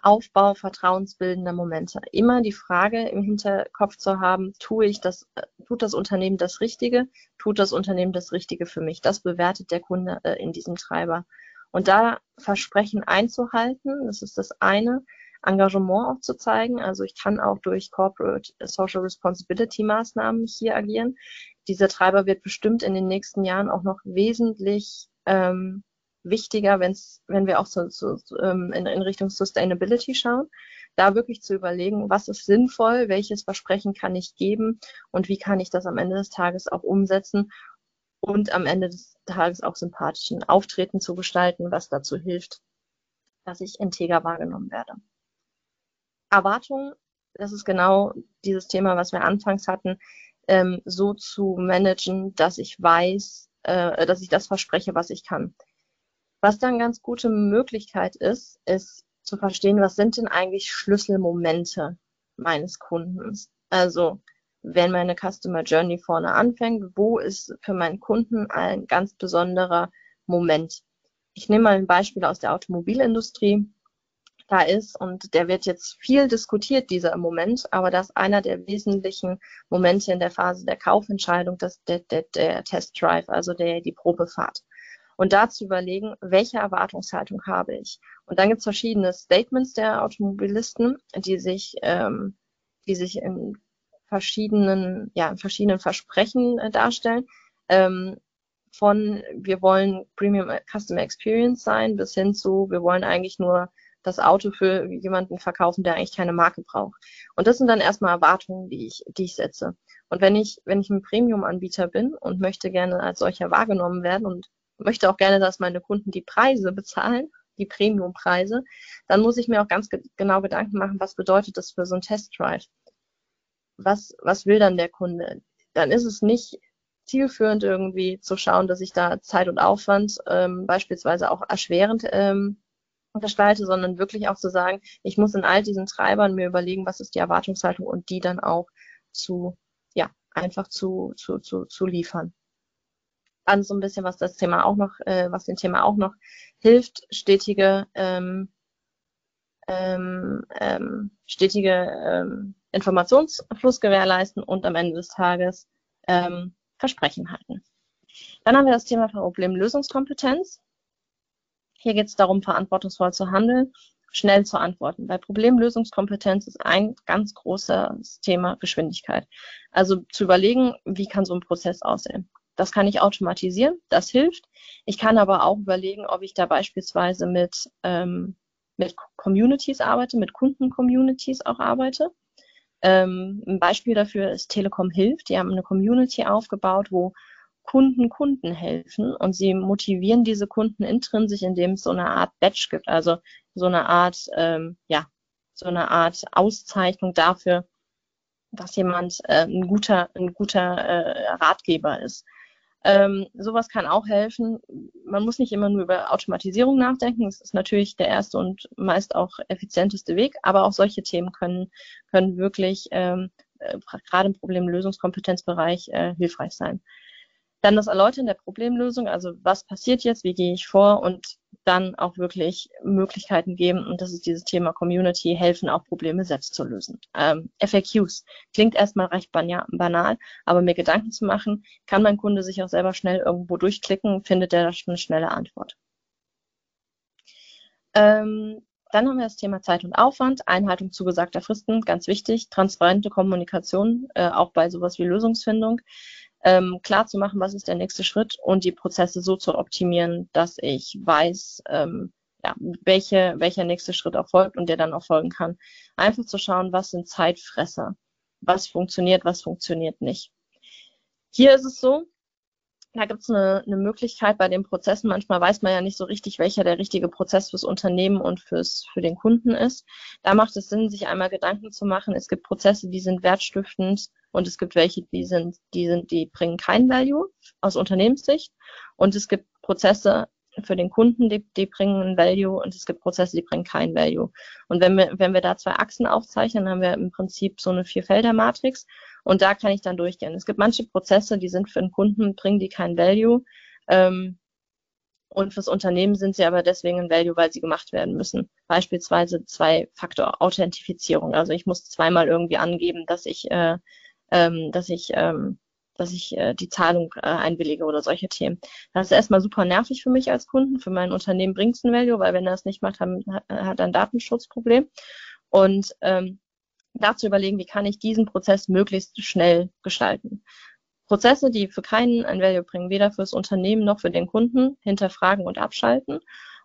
Aufbau vertrauensbildender Momente. Immer die Frage im Hinterkopf zu haben, tue ich das, äh, tut das Unternehmen das Richtige, tut das Unternehmen das Richtige für mich? Das bewertet der Kunde äh, in diesem Treiber. Und da Versprechen einzuhalten, das ist das eine, Engagement auch zu zeigen. Also ich kann auch durch Corporate Social Responsibility Maßnahmen hier agieren. Dieser Treiber wird bestimmt in den nächsten Jahren auch noch wesentlich ähm, wichtiger, wenn's, wenn wir auch so, so, ähm, in, in Richtung Sustainability schauen, da wirklich zu überlegen, was ist sinnvoll, welches Versprechen kann ich geben und wie kann ich das am Ende des Tages auch umsetzen und am Ende des Tages auch sympathischen Auftreten zu gestalten, was dazu hilft, dass ich integer wahrgenommen werde. Erwartungen, das ist genau dieses Thema, was wir anfangs hatten, ähm, so zu managen, dass ich weiß, äh, dass ich das verspreche, was ich kann. Was dann ganz gute Möglichkeit ist, ist zu verstehen, was sind denn eigentlich Schlüsselmomente meines Kundens? Also, wenn meine Customer Journey vorne anfängt, wo ist für meinen Kunden ein ganz besonderer Moment? Ich nehme mal ein Beispiel aus der Automobilindustrie da ist und der wird jetzt viel diskutiert, dieser Moment, aber das ist einer der wesentlichen Momente in der Phase der Kaufentscheidung, das der, der, der Test Drive, also der, die Probefahrt und da zu überlegen, welche Erwartungshaltung habe ich. Und dann gibt es verschiedene Statements der Automobilisten, die sich, ähm, die sich in verschiedenen, ja, in verschiedenen Versprechen äh, darstellen. Ähm, von wir wollen Premium Customer Experience sein bis hin zu wir wollen eigentlich nur das Auto für jemanden verkaufen, der eigentlich keine Marke braucht. Und das sind dann erstmal Erwartungen, die ich, die ich setze. Und wenn ich, wenn ich ein Premium-Anbieter bin und möchte gerne als solcher wahrgenommen werden und möchte auch gerne, dass meine Kunden die Preise bezahlen, die Premium-Preise, dann muss ich mir auch ganz ge genau Gedanken machen, was bedeutet das für so ein Test-Drive? Was, was will dann der Kunde? Dann ist es nicht zielführend irgendwie zu schauen, dass ich da Zeit und Aufwand ähm, beispielsweise auch erschwerend ähm, gestalte, sondern wirklich auch zu sagen, ich muss in all diesen Treibern mir überlegen, was ist die Erwartungshaltung und die dann auch zu, ja, einfach zu, zu, zu, zu liefern an so ein bisschen, was das Thema auch noch, äh, was dem Thema auch noch hilft, stetige, ähm, ähm, ähm, stetige ähm, Informationsfluss gewährleisten und am Ende des Tages ähm, Versprechen halten. Dann haben wir das Thema Problemlösungskompetenz. Hier geht es darum, verantwortungsvoll zu handeln, schnell zu antworten. Bei Problemlösungskompetenz ist ein ganz großes Thema Geschwindigkeit. Also zu überlegen, wie kann so ein Prozess aussehen. Das kann ich automatisieren, das hilft. Ich kann aber auch überlegen, ob ich da beispielsweise mit, ähm, mit Communities arbeite, mit Kunden-Communities auch arbeite. Ähm, ein Beispiel dafür ist Telekom Hilft. Die haben eine Community aufgebaut, wo Kunden Kunden helfen und sie motivieren diese Kunden intrinsisch, indem es so eine Art Badge gibt, also so eine Art, ähm, ja, so eine Art Auszeichnung dafür, dass jemand äh, ein guter, ein guter äh, Ratgeber ist. Ähm, sowas kann auch helfen. Man muss nicht immer nur über Automatisierung nachdenken. Das ist natürlich der erste und meist auch effizienteste Weg, aber auch solche Themen können, können wirklich ähm, äh, gerade im Problemlösungskompetenzbereich äh, hilfreich sein. Dann das Erläutern der Problemlösung, also was passiert jetzt, wie gehe ich vor und dann auch wirklich Möglichkeiten geben, und das ist dieses Thema Community, helfen auch Probleme selbst zu lösen. Ähm, FAQs klingt erstmal recht banal, aber mir Gedanken zu machen, kann mein Kunde sich auch selber schnell irgendwo durchklicken, findet er eine schnelle Antwort. Ähm, dann haben wir das Thema Zeit und Aufwand, Einhaltung zugesagter Fristen, ganz wichtig, transparente Kommunikation, äh, auch bei sowas wie Lösungsfindung ähm, klar zu machen, was ist der nächste Schritt und die Prozesse so zu optimieren, dass ich weiß, ähm, ja, welche, welcher nächste Schritt erfolgt und der dann auch folgen kann. Einfach zu schauen, was sind Zeitfresser, was funktioniert, was funktioniert nicht. Hier ist es so, da gibt es eine, eine Möglichkeit bei den Prozessen. Manchmal weiß man ja nicht so richtig, welcher der richtige Prozess fürs Unternehmen und fürs, für den Kunden ist. Da macht es Sinn, sich einmal Gedanken zu machen. Es gibt Prozesse, die sind wertstiftend und es gibt welche, die sind, die sind, die bringen kein Value aus Unternehmenssicht. Und es gibt Prozesse für den Kunden, die, die bringen ein Value und es gibt Prozesse, die bringen kein Value. Und wenn wir, wenn wir da zwei Achsen aufzeichnen, haben wir im Prinzip so eine Vierfelder-Matrix und da kann ich dann durchgehen. Es gibt manche Prozesse, die sind für den Kunden, bringen die kein Value. Ähm, Und fürs Unternehmen sind sie aber deswegen ein Value, weil sie gemacht werden müssen. Beispielsweise Zwei-Faktor-Authentifizierung. Also ich muss zweimal irgendwie angeben, dass ich, äh, ähm, dass ich, ähm, dass ich äh, die Zahlung äh, einwillige oder solche Themen. Das ist erstmal super nervig für mich als Kunden. Für mein Unternehmen bringt es ein Value, weil wenn er es nicht macht, hat, hat er ein Datenschutzproblem. Und ähm, dazu überlegen, wie kann ich diesen Prozess möglichst schnell gestalten. Prozesse, die für keinen ein Value bringen, weder fürs Unternehmen noch für den Kunden, hinterfragen und abschalten.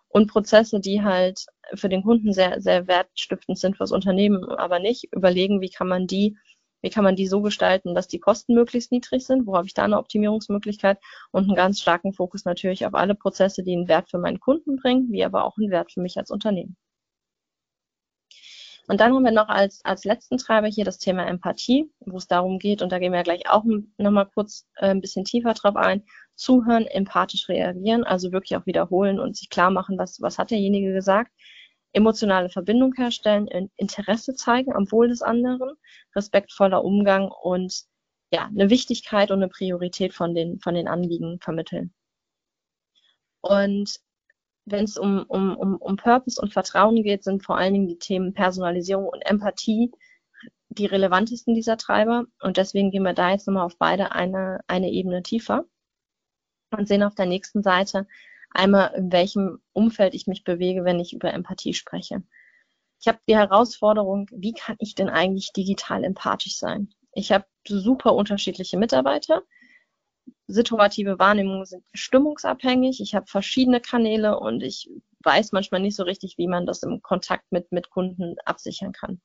Und Prozesse, die halt für den Kunden sehr, sehr wertstiftend sind, fürs Unternehmen aber nicht, überlegen, wie kann man die, wie kann man die so gestalten, dass die Kosten möglichst niedrig sind, wo habe ich da eine Optimierungsmöglichkeit und einen ganz starken Fokus natürlich auf alle Prozesse, die einen Wert für meinen Kunden bringen, wie aber auch einen Wert für mich als Unternehmen. Und dann haben wir noch als, als letzten Treiber hier das Thema Empathie, wo es darum geht, und da gehen wir gleich auch nochmal kurz äh, ein bisschen tiefer drauf ein, zuhören, empathisch reagieren, also wirklich auch wiederholen und sich klar machen, was, was hat derjenige gesagt, emotionale Verbindung herstellen, Interesse zeigen am Wohl des anderen, respektvoller Umgang und ja, eine Wichtigkeit und eine Priorität von den, von den Anliegen vermitteln. Und wenn es um, um, um, um Purpose und Vertrauen geht, sind vor allen Dingen die Themen Personalisierung und Empathie die relevantesten dieser Treiber. Und deswegen gehen wir da jetzt nochmal auf beide eine, eine Ebene tiefer und sehen auf der nächsten Seite einmal, in welchem Umfeld ich mich bewege, wenn ich über Empathie spreche. Ich habe die Herausforderung, wie kann ich denn eigentlich digital empathisch sein? Ich habe super unterschiedliche Mitarbeiter situative Wahrnehmungen sind stimmungsabhängig. Ich habe verschiedene Kanäle und ich weiß manchmal nicht so richtig, wie man das im Kontakt mit, mit Kunden absichern kann.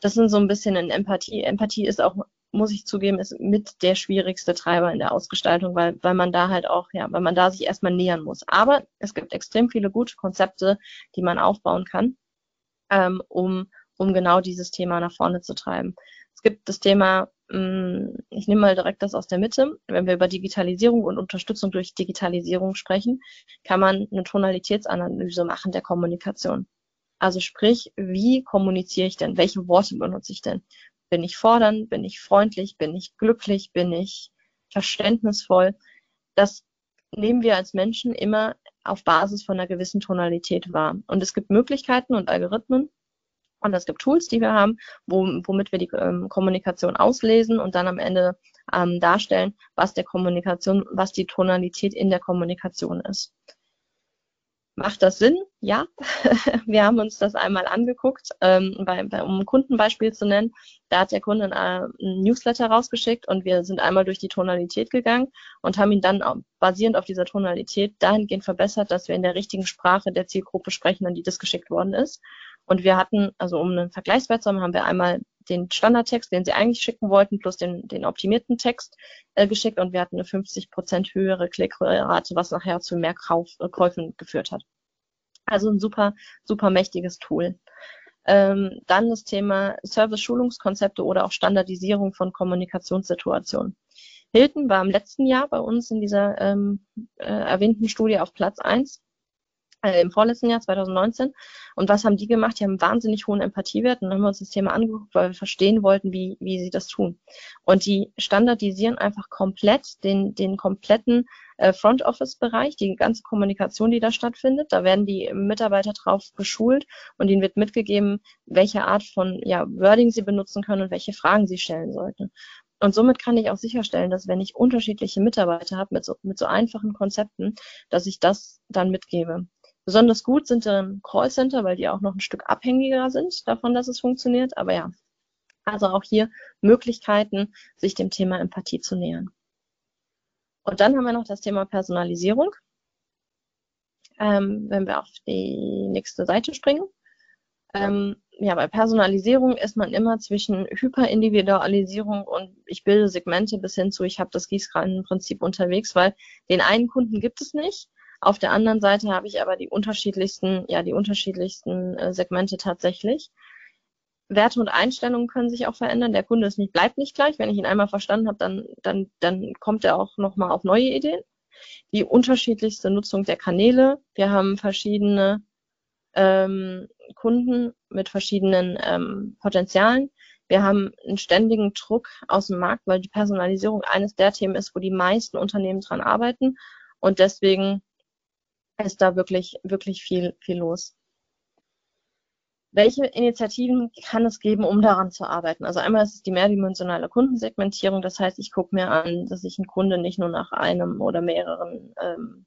Das sind so ein bisschen in Empathie. Empathie ist auch, muss ich zugeben, ist mit der schwierigste Treiber in der Ausgestaltung, weil, weil man da halt auch, ja, weil man da sich erstmal nähern muss. Aber es gibt extrem viele gute Konzepte, die man aufbauen kann, ähm, um, um genau dieses Thema nach vorne zu treiben. Es gibt das Thema ich nehme mal direkt das aus der Mitte. Wenn wir über Digitalisierung und Unterstützung durch Digitalisierung sprechen, kann man eine Tonalitätsanalyse machen der Kommunikation. Also sprich, wie kommuniziere ich denn? Welche Worte benutze ich denn? Bin ich fordernd? Bin ich freundlich? Bin ich glücklich? Bin ich verständnisvoll? Das nehmen wir als Menschen immer auf Basis von einer gewissen Tonalität wahr. Und es gibt Möglichkeiten und Algorithmen, und es gibt Tools, die wir haben, wo, womit wir die ähm, Kommunikation auslesen und dann am Ende ähm, darstellen, was der Kommunikation, was die Tonalität in der Kommunikation ist. Macht das Sinn? Ja. (laughs) wir haben uns das einmal angeguckt, ähm, bei, bei, um ein Kundenbeispiel zu nennen. Da hat der Kunde ein, ein Newsletter rausgeschickt und wir sind einmal durch die Tonalität gegangen und haben ihn dann basierend auf dieser Tonalität dahingehend verbessert, dass wir in der richtigen Sprache der Zielgruppe sprechen, an die das geschickt worden ist. Und wir hatten, also um einen Vergleichswert zu haben, haben wir einmal den Standardtext, den sie eigentlich schicken wollten, plus den, den optimierten Text äh, geschickt und wir hatten eine 50 Prozent höhere Klickrate, was nachher zu mehr Kauf, äh, Käufen geführt hat. Also ein super, super mächtiges Tool. Ähm, dann das Thema Service-Schulungskonzepte oder auch Standardisierung von Kommunikationssituationen. Hilton war im letzten Jahr bei uns in dieser ähm, äh, erwähnten Studie auf Platz eins äh, im vorletzten Jahr, 2019. Und was haben die gemacht? Die haben einen wahnsinnig hohen Empathiewert und haben wir uns das Thema angeguckt, weil wir verstehen wollten, wie, wie sie das tun. Und die standardisieren einfach komplett den, den kompletten äh, Front Office Bereich, die ganze Kommunikation, die da stattfindet. Da werden die Mitarbeiter drauf geschult und ihnen wird mitgegeben, welche Art von ja, Wording sie benutzen können und welche Fragen sie stellen sollten. Und somit kann ich auch sicherstellen, dass wenn ich unterschiedliche Mitarbeiter habe mit so, mit so einfachen Konzepten, dass ich das dann mitgebe. Besonders gut sind dann Callcenter, weil die auch noch ein Stück abhängiger sind davon, dass es funktioniert. Aber ja, also auch hier Möglichkeiten, sich dem Thema Empathie zu nähern. Und dann haben wir noch das Thema Personalisierung. Ähm, wenn wir auf die nächste Seite springen. Ähm, ja, bei Personalisierung ist man immer zwischen Hyperindividualisierung und ich bilde Segmente bis hin zu, ich habe das Gießkranenprinzip unterwegs, weil den einen Kunden gibt es nicht auf der anderen Seite habe ich aber die unterschiedlichsten, ja, die unterschiedlichsten äh, Segmente tatsächlich. Werte und Einstellungen können sich auch verändern. Der Kunde ist nicht, bleibt nicht gleich. Wenn ich ihn einmal verstanden habe, dann, dann, dann kommt er auch nochmal auf neue Ideen. Die unterschiedlichste Nutzung der Kanäle. Wir haben verschiedene ähm, Kunden mit verschiedenen ähm, Potenzialen. Wir haben einen ständigen Druck aus dem Markt, weil die Personalisierung eines der Themen ist, wo die meisten Unternehmen dran arbeiten. Und deswegen ist da wirklich, wirklich viel, viel los. Welche Initiativen kann es geben, um daran zu arbeiten? Also einmal ist es die mehrdimensionale Kundensegmentierung. Das heißt, ich gucke mir an, dass ich einen Kunde nicht nur nach einem oder mehreren ähm,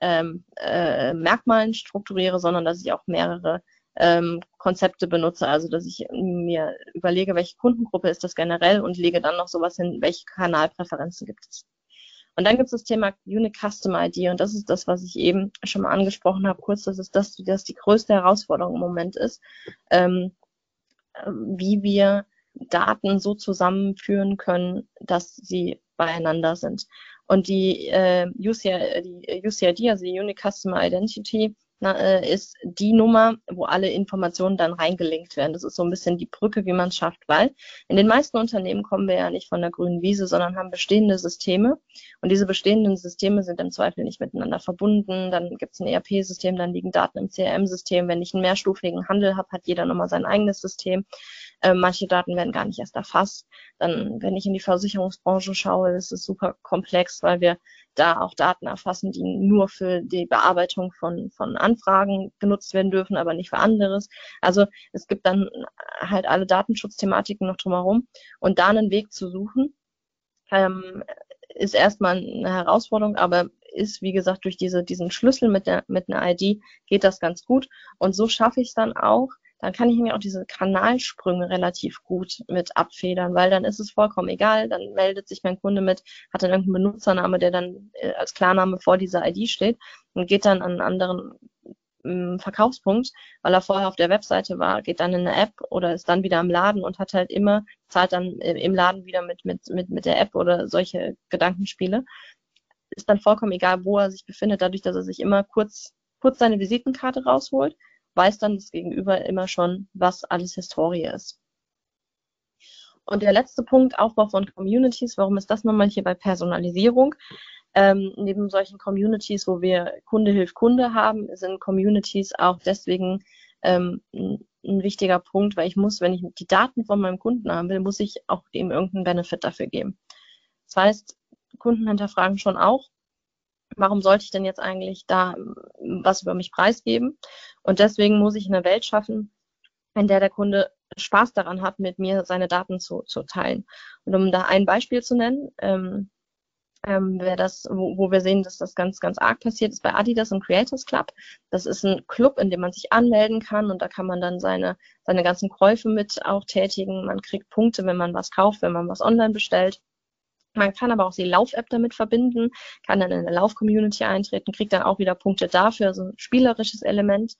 ähm, äh, Merkmalen strukturiere, sondern dass ich auch mehrere ähm, Konzepte benutze. Also dass ich mir überlege, welche Kundengruppe ist das generell und lege dann noch sowas hin, welche Kanalpräferenzen gibt es. Und dann gibt es das Thema Unique Custom ID und das ist das, was ich eben schon mal angesprochen habe, kurz, das ist das, das die größte Herausforderung im Moment ist, ähm, wie wir Daten so zusammenführen können, dass sie beieinander sind. Und die, äh, UCI, die UCID, also die Unique Customer Identity, na, äh, ist die Nummer, wo alle Informationen dann reingelinkt werden. Das ist so ein bisschen die Brücke, wie man es schafft, weil in den meisten Unternehmen kommen wir ja nicht von der grünen Wiese, sondern haben bestehende Systeme. Und diese bestehenden Systeme sind im Zweifel nicht miteinander verbunden. Dann gibt es ein ERP-System, dann liegen Daten im CRM-System. Wenn ich einen mehrstufigen Handel habe, hat jeder nochmal sein eigenes System. Äh, manche Daten werden gar nicht erst erfasst. Dann, wenn ich in die Versicherungsbranche schaue, ist es super komplex, weil wir da auch Daten erfassen, die nur für die Bearbeitung von, von Anfragen genutzt werden dürfen, aber nicht für anderes. Also es gibt dann halt alle Datenschutzthematiken noch drumherum. Und da einen Weg zu suchen, ähm, ist erstmal eine Herausforderung, aber ist, wie gesagt, durch diese, diesen Schlüssel mit, der, mit einer ID geht das ganz gut. Und so schaffe ich es dann auch, dann kann ich mir auch diese Kanalsprünge relativ gut mit abfedern, weil dann ist es vollkommen egal, dann meldet sich mein Kunde mit, hat dann irgendeinen Benutzername, der dann äh, als Klarname vor dieser ID steht und geht dann an einen anderen ähm, Verkaufspunkt, weil er vorher auf der Webseite war, geht dann in eine App oder ist dann wieder im Laden und hat halt immer, zahlt dann im Laden wieder mit, mit, mit, mit der App oder solche Gedankenspiele. Ist dann vollkommen egal, wo er sich befindet, dadurch, dass er sich immer kurz, kurz seine Visitenkarte rausholt, weiß dann das Gegenüber immer schon, was alles Historie ist. Und der letzte Punkt, Aufbau von Communities. Warum ist das nochmal hier bei Personalisierung? Ähm, neben solchen Communities, wo wir Kunde hilft Kunde haben, sind Communities auch deswegen ähm, ein, wichtiger Punkt, weil ich muss, wenn ich die Daten von meinem Kunden haben will, muss ich auch ihm irgendeinen Benefit dafür geben. Das heißt, Kunden hinterfragen schon auch, warum sollte ich denn jetzt eigentlich da ähm, was über mich preisgeben? Und deswegen muss ich eine Welt schaffen, in der der Kunde Spaß daran hat, mit mir seine Daten zu, zu teilen. Und um da ein Beispiel zu nennen, ähm, ähm, wäre das, wo, wo wir sehen, dass das ganz, ganz arg passiert ist bei Adidas und Creators Club. Das ist ein Club, in dem man sich anmelden kann und da kann man dann seine, seine ganzen Käufe mit auch tätigen. Man kriegt Punkte, wenn man was kauft, wenn man was online bestellt. Man kann aber auch die Lauf-App damit verbinden, kann dann in eine Lauf-Community eintreten, kriegt dann auch wieder Punkte dafür, also ein spielerisches Element.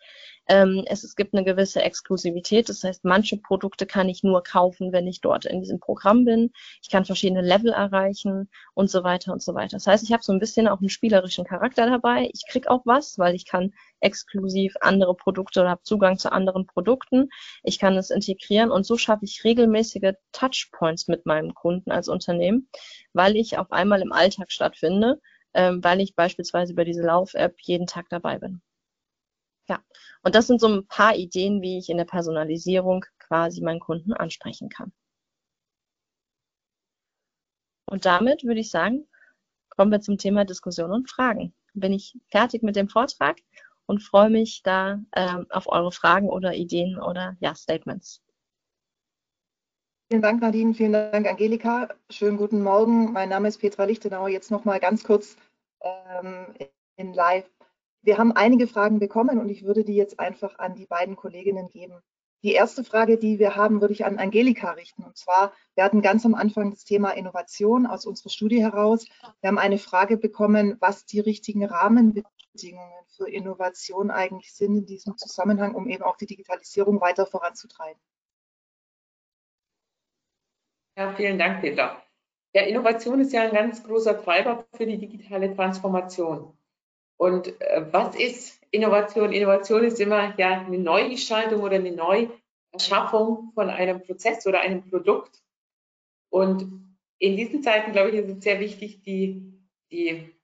Ähm, es, es gibt eine gewisse Exklusivität, das heißt, manche Produkte kann ich nur kaufen, wenn ich dort in diesem Programm bin. Ich kann verschiedene Level erreichen und so weiter und so weiter. Das heißt, ich habe so ein bisschen auch einen spielerischen Charakter dabei. Ich krieg auch was, weil ich kann exklusiv andere Produkte oder habe Zugang zu anderen Produkten. Ich kann es integrieren und so schaffe ich regelmäßige Touchpoints mit meinem Kunden als Unternehmen, weil ich auf einmal im Alltag stattfinde, ähm, weil ich beispielsweise über diese Lauf-App jeden Tag dabei bin. Ja, und das sind so ein paar Ideen, wie ich in der Personalisierung quasi meinen Kunden ansprechen kann. Und damit würde ich sagen, kommen wir zum Thema Diskussion und Fragen. Bin ich fertig mit dem Vortrag und freue mich da ähm, auf eure Fragen oder Ideen oder ja, Statements. Vielen Dank, Nadine. Vielen Dank, Angelika. Schönen guten Morgen. Mein Name ist Petra Lichtenauer. Jetzt noch mal ganz kurz ähm, in Live wir haben einige Fragen bekommen und ich würde die jetzt einfach an die beiden Kolleginnen geben. Die erste Frage, die wir haben, würde ich an Angelika richten. Und zwar, wir hatten ganz am Anfang das Thema Innovation aus unserer Studie heraus. Wir haben eine Frage bekommen, was die richtigen Rahmenbedingungen für Innovation eigentlich sind in diesem Zusammenhang, um eben auch die Digitalisierung weiter voranzutreiben. Ja, vielen Dank, Peter. Ja, Innovation ist ja ein ganz großer Treiber für die digitale Transformation. Und äh, was ist Innovation? Innovation ist immer ja eine Neugestaltung oder eine Neuerschaffung von einem Prozess oder einem Produkt. Und in diesen Zeiten, glaube ich, ist es sehr wichtig, die, die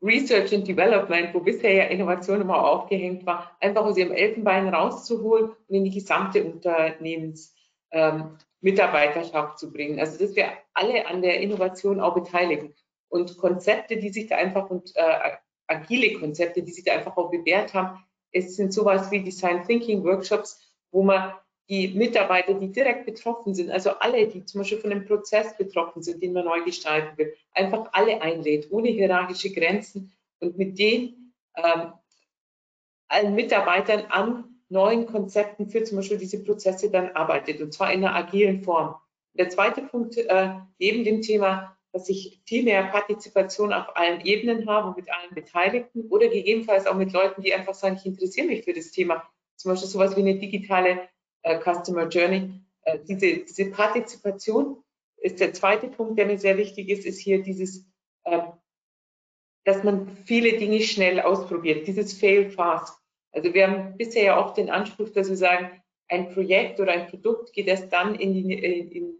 Research and Development, wo bisher ja Innovation immer aufgehängt war, einfach aus ihrem Elfenbein rauszuholen und in die gesamte Unternehmensmitarbeiterschaft ähm, zu bringen. Also dass wir alle an der Innovation auch beteiligen und Konzepte, die sich da einfach und, äh, agile Konzepte, die sich da einfach auch bewährt haben. Es sind sowas wie Design Thinking Workshops, wo man die Mitarbeiter, die direkt betroffen sind, also alle, die zum Beispiel von dem Prozess betroffen sind, den man neu gestalten will, einfach alle einlädt, ohne hierarchische Grenzen und mit den ähm, allen Mitarbeitern an neuen Konzepten für zum Beispiel diese Prozesse dann arbeitet und zwar in einer agilen Form. Der zweite Punkt äh, neben dem Thema, dass ich viel mehr Partizipation auf allen Ebenen habe und mit allen Beteiligten oder gegebenenfalls auch mit Leuten, die einfach sagen, ich interessiere mich für das Thema. Zum Beispiel sowas wie eine digitale äh, Customer Journey. Äh, diese, diese Partizipation ist der zweite Punkt, der mir sehr wichtig ist, ist hier dieses, äh, dass man viele Dinge schnell ausprobiert, dieses Fail fast. Also wir haben bisher ja oft den Anspruch, dass wir sagen, ein Projekt oder ein Produkt geht erst dann in die, in,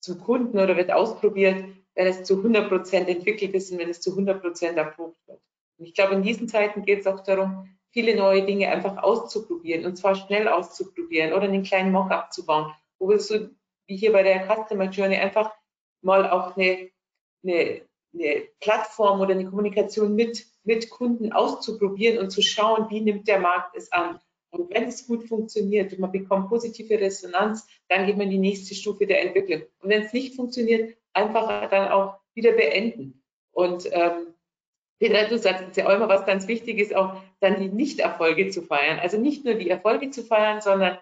zum Kunden oder wird ausprobiert, wenn es zu 100 Prozent entwickelt ist und wenn es zu 100 Prozent erprobt wird. Und ich glaube, in diesen Zeiten geht es auch darum, viele neue Dinge einfach auszuprobieren und zwar schnell auszuprobieren oder einen kleinen Mock-up zu bauen, wo wir so wie hier bei der Customer Journey einfach mal auch eine, eine, eine Plattform oder eine Kommunikation mit, mit Kunden auszuprobieren und zu schauen, wie nimmt der Markt es an. Und wenn es gut funktioniert und man bekommt positive Resonanz, dann geht man in die nächste Stufe der Entwicklung. Und wenn es nicht funktioniert, einfach dann auch wieder beenden. Und ähm, Peter, du sagst ja auch immer, was ganz wichtig ist, auch dann die Nichterfolge zu feiern. Also nicht nur die Erfolge zu feiern, sondern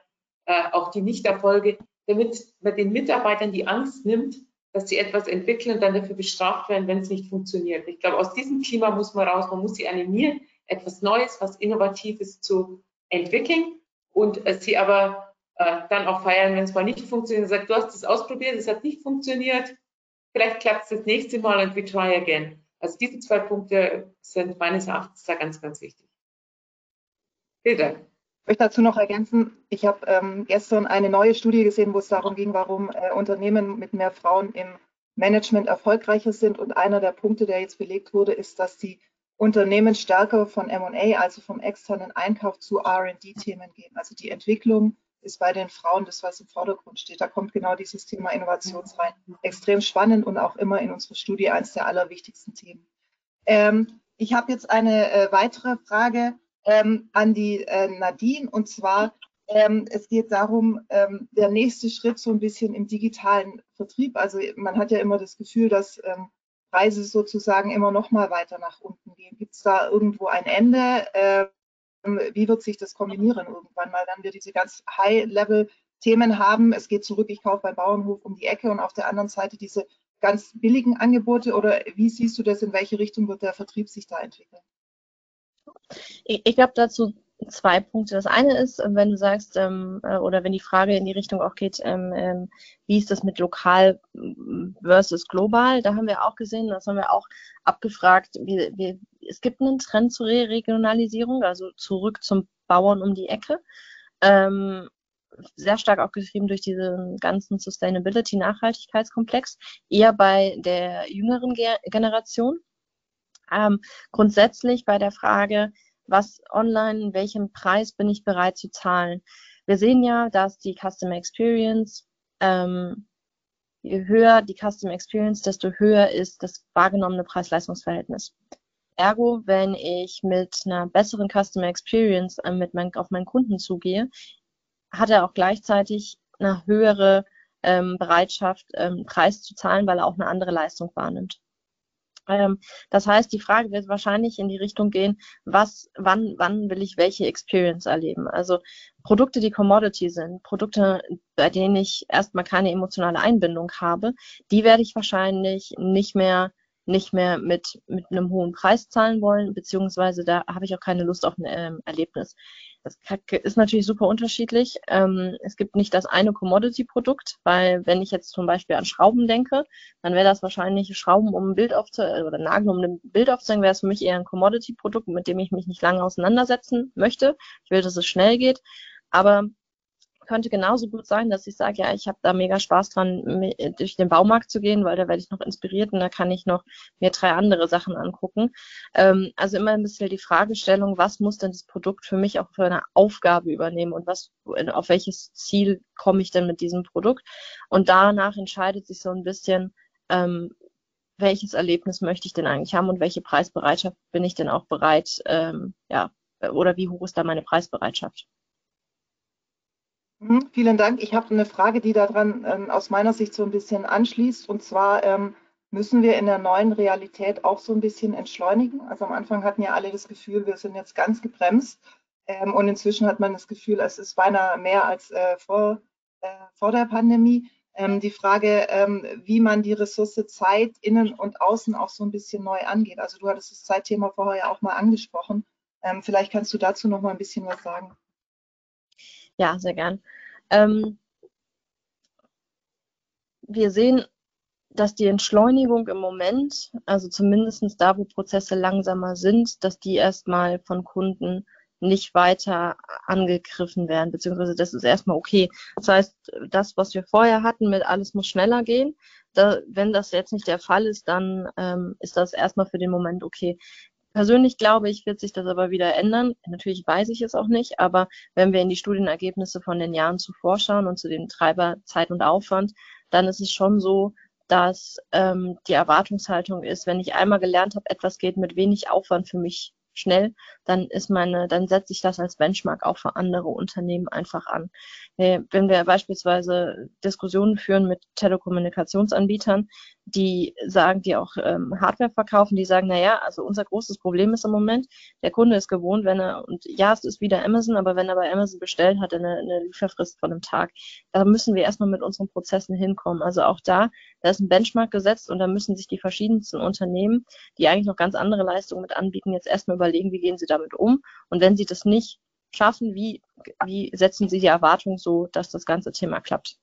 äh, auch die Nichterfolge, damit man den Mitarbeitern die Angst nimmt, dass sie etwas entwickeln und dann dafür bestraft werden, wenn es nicht funktioniert. Ich glaube, aus diesem Klima muss man raus. Man muss sie animieren, etwas Neues, was Innovatives zu entwickeln und äh, sie aber äh, dann auch feiern, wenn es mal nicht funktioniert. Sagt, du hast es ausprobiert, es hat nicht funktioniert. Vielleicht klappt es das nächste Mal und we try again. Also diese zwei Punkte sind meines Erachtens da ganz, ganz wichtig. Dank. Ich möchte dazu noch ergänzen, ich habe ähm, gestern eine neue Studie gesehen, wo es darum ging, warum äh, Unternehmen mit mehr Frauen im Management erfolgreicher sind. Und einer der Punkte, der jetzt belegt wurde, ist, dass die Unternehmen stärker von M&A, also vom externen Einkauf zu R&D-Themen gehen. Also die Entwicklung ist bei den Frauen das, was im Vordergrund steht. Da kommt genau dieses Thema Innovation rein. Extrem spannend und auch immer in unserer Studie eines der allerwichtigsten Themen. Ähm, ich habe jetzt eine äh, weitere Frage ähm, an die äh, Nadine und zwar, ähm, es geht darum, ähm, der nächste Schritt so ein bisschen im digitalen Vertrieb. Also man hat ja immer das Gefühl, dass ähm, Preise sozusagen immer noch mal weiter nach unten gehen. Gibt es da irgendwo ein Ende? Äh, wie wird sich das kombinieren irgendwann mal, wenn wir diese ganz High-Level-Themen haben. Es geht zurück, ich kaufe beim Bauernhof um die Ecke und auf der anderen Seite diese ganz billigen Angebote oder wie siehst du das, in welche Richtung wird der Vertrieb sich da entwickeln? Ich, ich glaube dazu zwei Punkte. Das eine ist, wenn du sagst, ähm, äh, oder wenn die Frage in die Richtung auch geht, ähm, ähm, wie ist das mit lokal versus global? Da haben wir auch gesehen, das haben wir auch abgefragt, wie, wie, es gibt einen Trend zur Re Regionalisierung, also zurück zum Bauern um die Ecke. Ähm, sehr stark auch geschrieben durch diesen ganzen Sustainability-Nachhaltigkeitskomplex, eher bei der jüngeren Ge Generation. Ähm, grundsätzlich bei der Frage, was online, welchen Preis bin ich bereit zu zahlen. Wir sehen ja, dass die Customer Experience, ähm, je höher die Customer Experience, desto höher ist das wahrgenommene Preis-Leistungs-Verhältnis. Ergo, wenn ich mit einer besseren Customer Experience äh, mit mein, auf meinen Kunden zugehe, hat er auch gleichzeitig eine höhere ähm, Bereitschaft, ähm, Preis zu zahlen, weil er auch eine andere Leistung wahrnimmt. Ähm, das heißt, die Frage wird wahrscheinlich in die Richtung gehen, was, wann, wann will ich welche Experience erleben? Also Produkte, die Commodity sind, Produkte, bei denen ich erstmal keine emotionale Einbindung habe, die werde ich wahrscheinlich nicht mehr nicht mehr mit, mit einem hohen Preis zahlen wollen, beziehungsweise da habe ich auch keine Lust auf ein ähm, Erlebnis. Das ist natürlich super unterschiedlich. Ähm, es gibt nicht das eine Commodity-Produkt, weil wenn ich jetzt zum Beispiel an Schrauben denke, dann wäre das wahrscheinlich Schrauben, um ein Bild aufzuhängen oder Nageln, um ein Bild aufzuhängen, wäre es für mich eher ein Commodity-Produkt, mit dem ich mich nicht lange auseinandersetzen möchte. Ich will, dass es schnell geht. Aber könnte genauso gut sein, dass ich sage, ja, ich habe da mega Spaß dran, durch den Baumarkt zu gehen, weil da werde ich noch inspiriert und da kann ich noch mir drei andere Sachen angucken. Ähm, also immer ein bisschen die Fragestellung, was muss denn das Produkt für mich auch für eine Aufgabe übernehmen und was, auf welches Ziel komme ich denn mit diesem Produkt? Und danach entscheidet sich so ein bisschen, ähm, welches Erlebnis möchte ich denn eigentlich haben und welche Preisbereitschaft bin ich denn auch bereit, ähm, ja, oder wie hoch ist da meine Preisbereitschaft? Mhm, vielen Dank. Ich habe eine Frage, die daran ähm, aus meiner Sicht so ein bisschen anschließt. Und zwar ähm, müssen wir in der neuen Realität auch so ein bisschen entschleunigen. Also am Anfang hatten ja alle das Gefühl, wir sind jetzt ganz gebremst. Ähm, und inzwischen hat man das Gefühl, es ist beinahe mehr als äh, vor, äh, vor der Pandemie. Ähm, die Frage, ähm, wie man die Ressource Zeit innen und außen auch so ein bisschen neu angeht. Also du hattest das Zeitthema vorher ja auch mal angesprochen. Ähm, vielleicht kannst du dazu noch mal ein bisschen was sagen. Ja, sehr gern. Ähm, wir sehen, dass die Entschleunigung im Moment, also zumindest da, wo Prozesse langsamer sind, dass die erstmal von Kunden nicht weiter angegriffen werden, beziehungsweise das ist erstmal okay. Das heißt, das, was wir vorher hatten mit alles muss schneller gehen, da, wenn das jetzt nicht der Fall ist, dann ähm, ist das erstmal für den Moment okay. Persönlich glaube ich, wird sich das aber wieder ändern. Natürlich weiß ich es auch nicht, aber wenn wir in die Studienergebnisse von den Jahren zuvor schauen und zu dem Treiber Zeit und Aufwand, dann ist es schon so, dass ähm, die Erwartungshaltung ist, wenn ich einmal gelernt habe, etwas geht mit wenig Aufwand für mich schnell, dann ist meine, dann setze ich das als Benchmark auch für andere Unternehmen einfach an. Äh, wenn wir beispielsweise Diskussionen führen mit Telekommunikationsanbietern, die sagen, die auch ähm, Hardware verkaufen, die sagen, naja, also unser großes Problem ist im Moment, der Kunde ist gewohnt, wenn er, und ja, es ist wieder Amazon, aber wenn er bei Amazon bestellt, hat er eine, eine Lieferfrist von einem Tag. Da müssen wir erstmal mit unseren Prozessen hinkommen. Also auch da, da ist ein Benchmark gesetzt und da müssen sich die verschiedensten Unternehmen, die eigentlich noch ganz andere Leistungen mit anbieten, jetzt erstmal überlegen, wie gehen sie damit um. Und wenn sie das nicht schaffen, wie, wie setzen sie die Erwartung so, dass das ganze Thema klappt.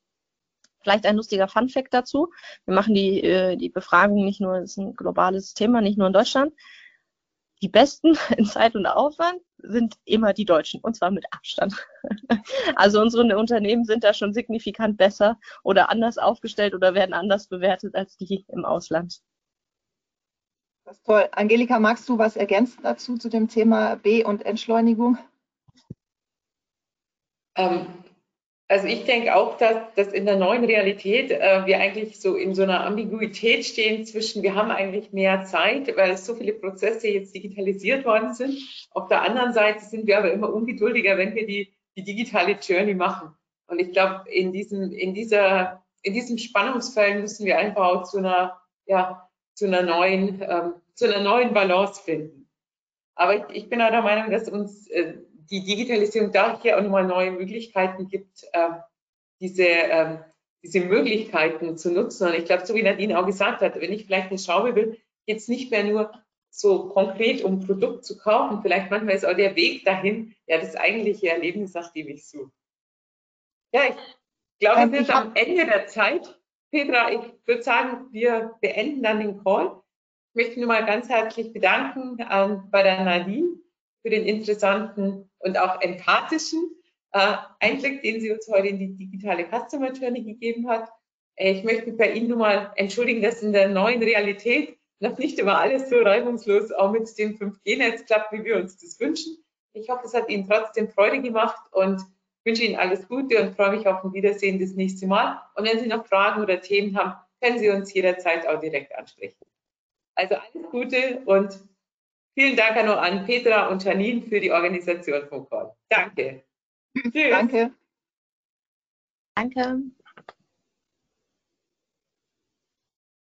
Vielleicht ein lustiger Fun-Fact dazu. Wir machen die, äh, die Befragung nicht nur, es ist ein globales Thema, nicht nur in Deutschland. Die Besten (laughs) in Zeit und Aufwand sind immer die Deutschen und zwar mit Abstand. (laughs) Also unsere Unternehmen sind da schon signifikant besser oder anders aufgestellt oder werden anders bewertet als die im Ausland. Das ist toll. Angelika, magst du was ergänzen dazu zu dem Thema B und Entschleunigung? Ähm, also ich denke auch, dass, dass in der neuen Realität äh, wir eigentlich so in so einer Ambiguität stehen zwischen, wir haben eigentlich mehr Zeit, weil so viele Prozesse jetzt digitalisiert worden sind. Auf der anderen Seite sind wir aber immer ungeduldiger, wenn wir die, die digitale Journey machen. Und ich glaube, in diesem, in dieser, in diesem Spannungsfeld müssen wir einfach auch zu einer, ja, zu einer neuen, ähm, zu einer neuen Balance finden. Aber ich, ich bin auch der Meinung, dass uns äh, die Digitalisierung da hier auch nochmal neue Möglichkeiten gibt, äh, diese, äh, diese Möglichkeiten zu nutzen. Und ich glaube, so wie Nadine auch gesagt hat, wenn ich vielleicht eine Schraube will, geht es nicht mehr nur so konkret um ein Produkt zu kaufen. Vielleicht manchmal ist auch der Weg dahin ja das eigentliche Erlebnis, nach dem ich suche. Ja, ich glaube, ähm, wir sind am Ende der Zeit. Petra, ich würde sagen, wir beenden dann den Call. Ich möchte nur mal ganz herzlich bedanken ähm, bei der Nadine für den interessanten und auch empathischen äh, Einblick, den sie uns heute in die digitale Customer Journey gegeben hat. Äh, ich möchte mich bei Ihnen nur mal entschuldigen, dass in der neuen Realität noch nicht immer alles so reibungslos auch mit dem 5G-Netz klappt, wie wir uns das wünschen. Ich hoffe, es hat Ihnen trotzdem Freude gemacht und wünsche Ihnen alles Gute und freue mich auf ein Wiedersehen das nächste Mal. Und wenn Sie noch Fragen oder Themen haben, können Sie uns jederzeit auch direkt ansprechen. Also alles Gute und Vielen Dank auch noch an Petra und Janine für die Organisation von Call. Danke. (laughs) Tschüss. Danke. Danke.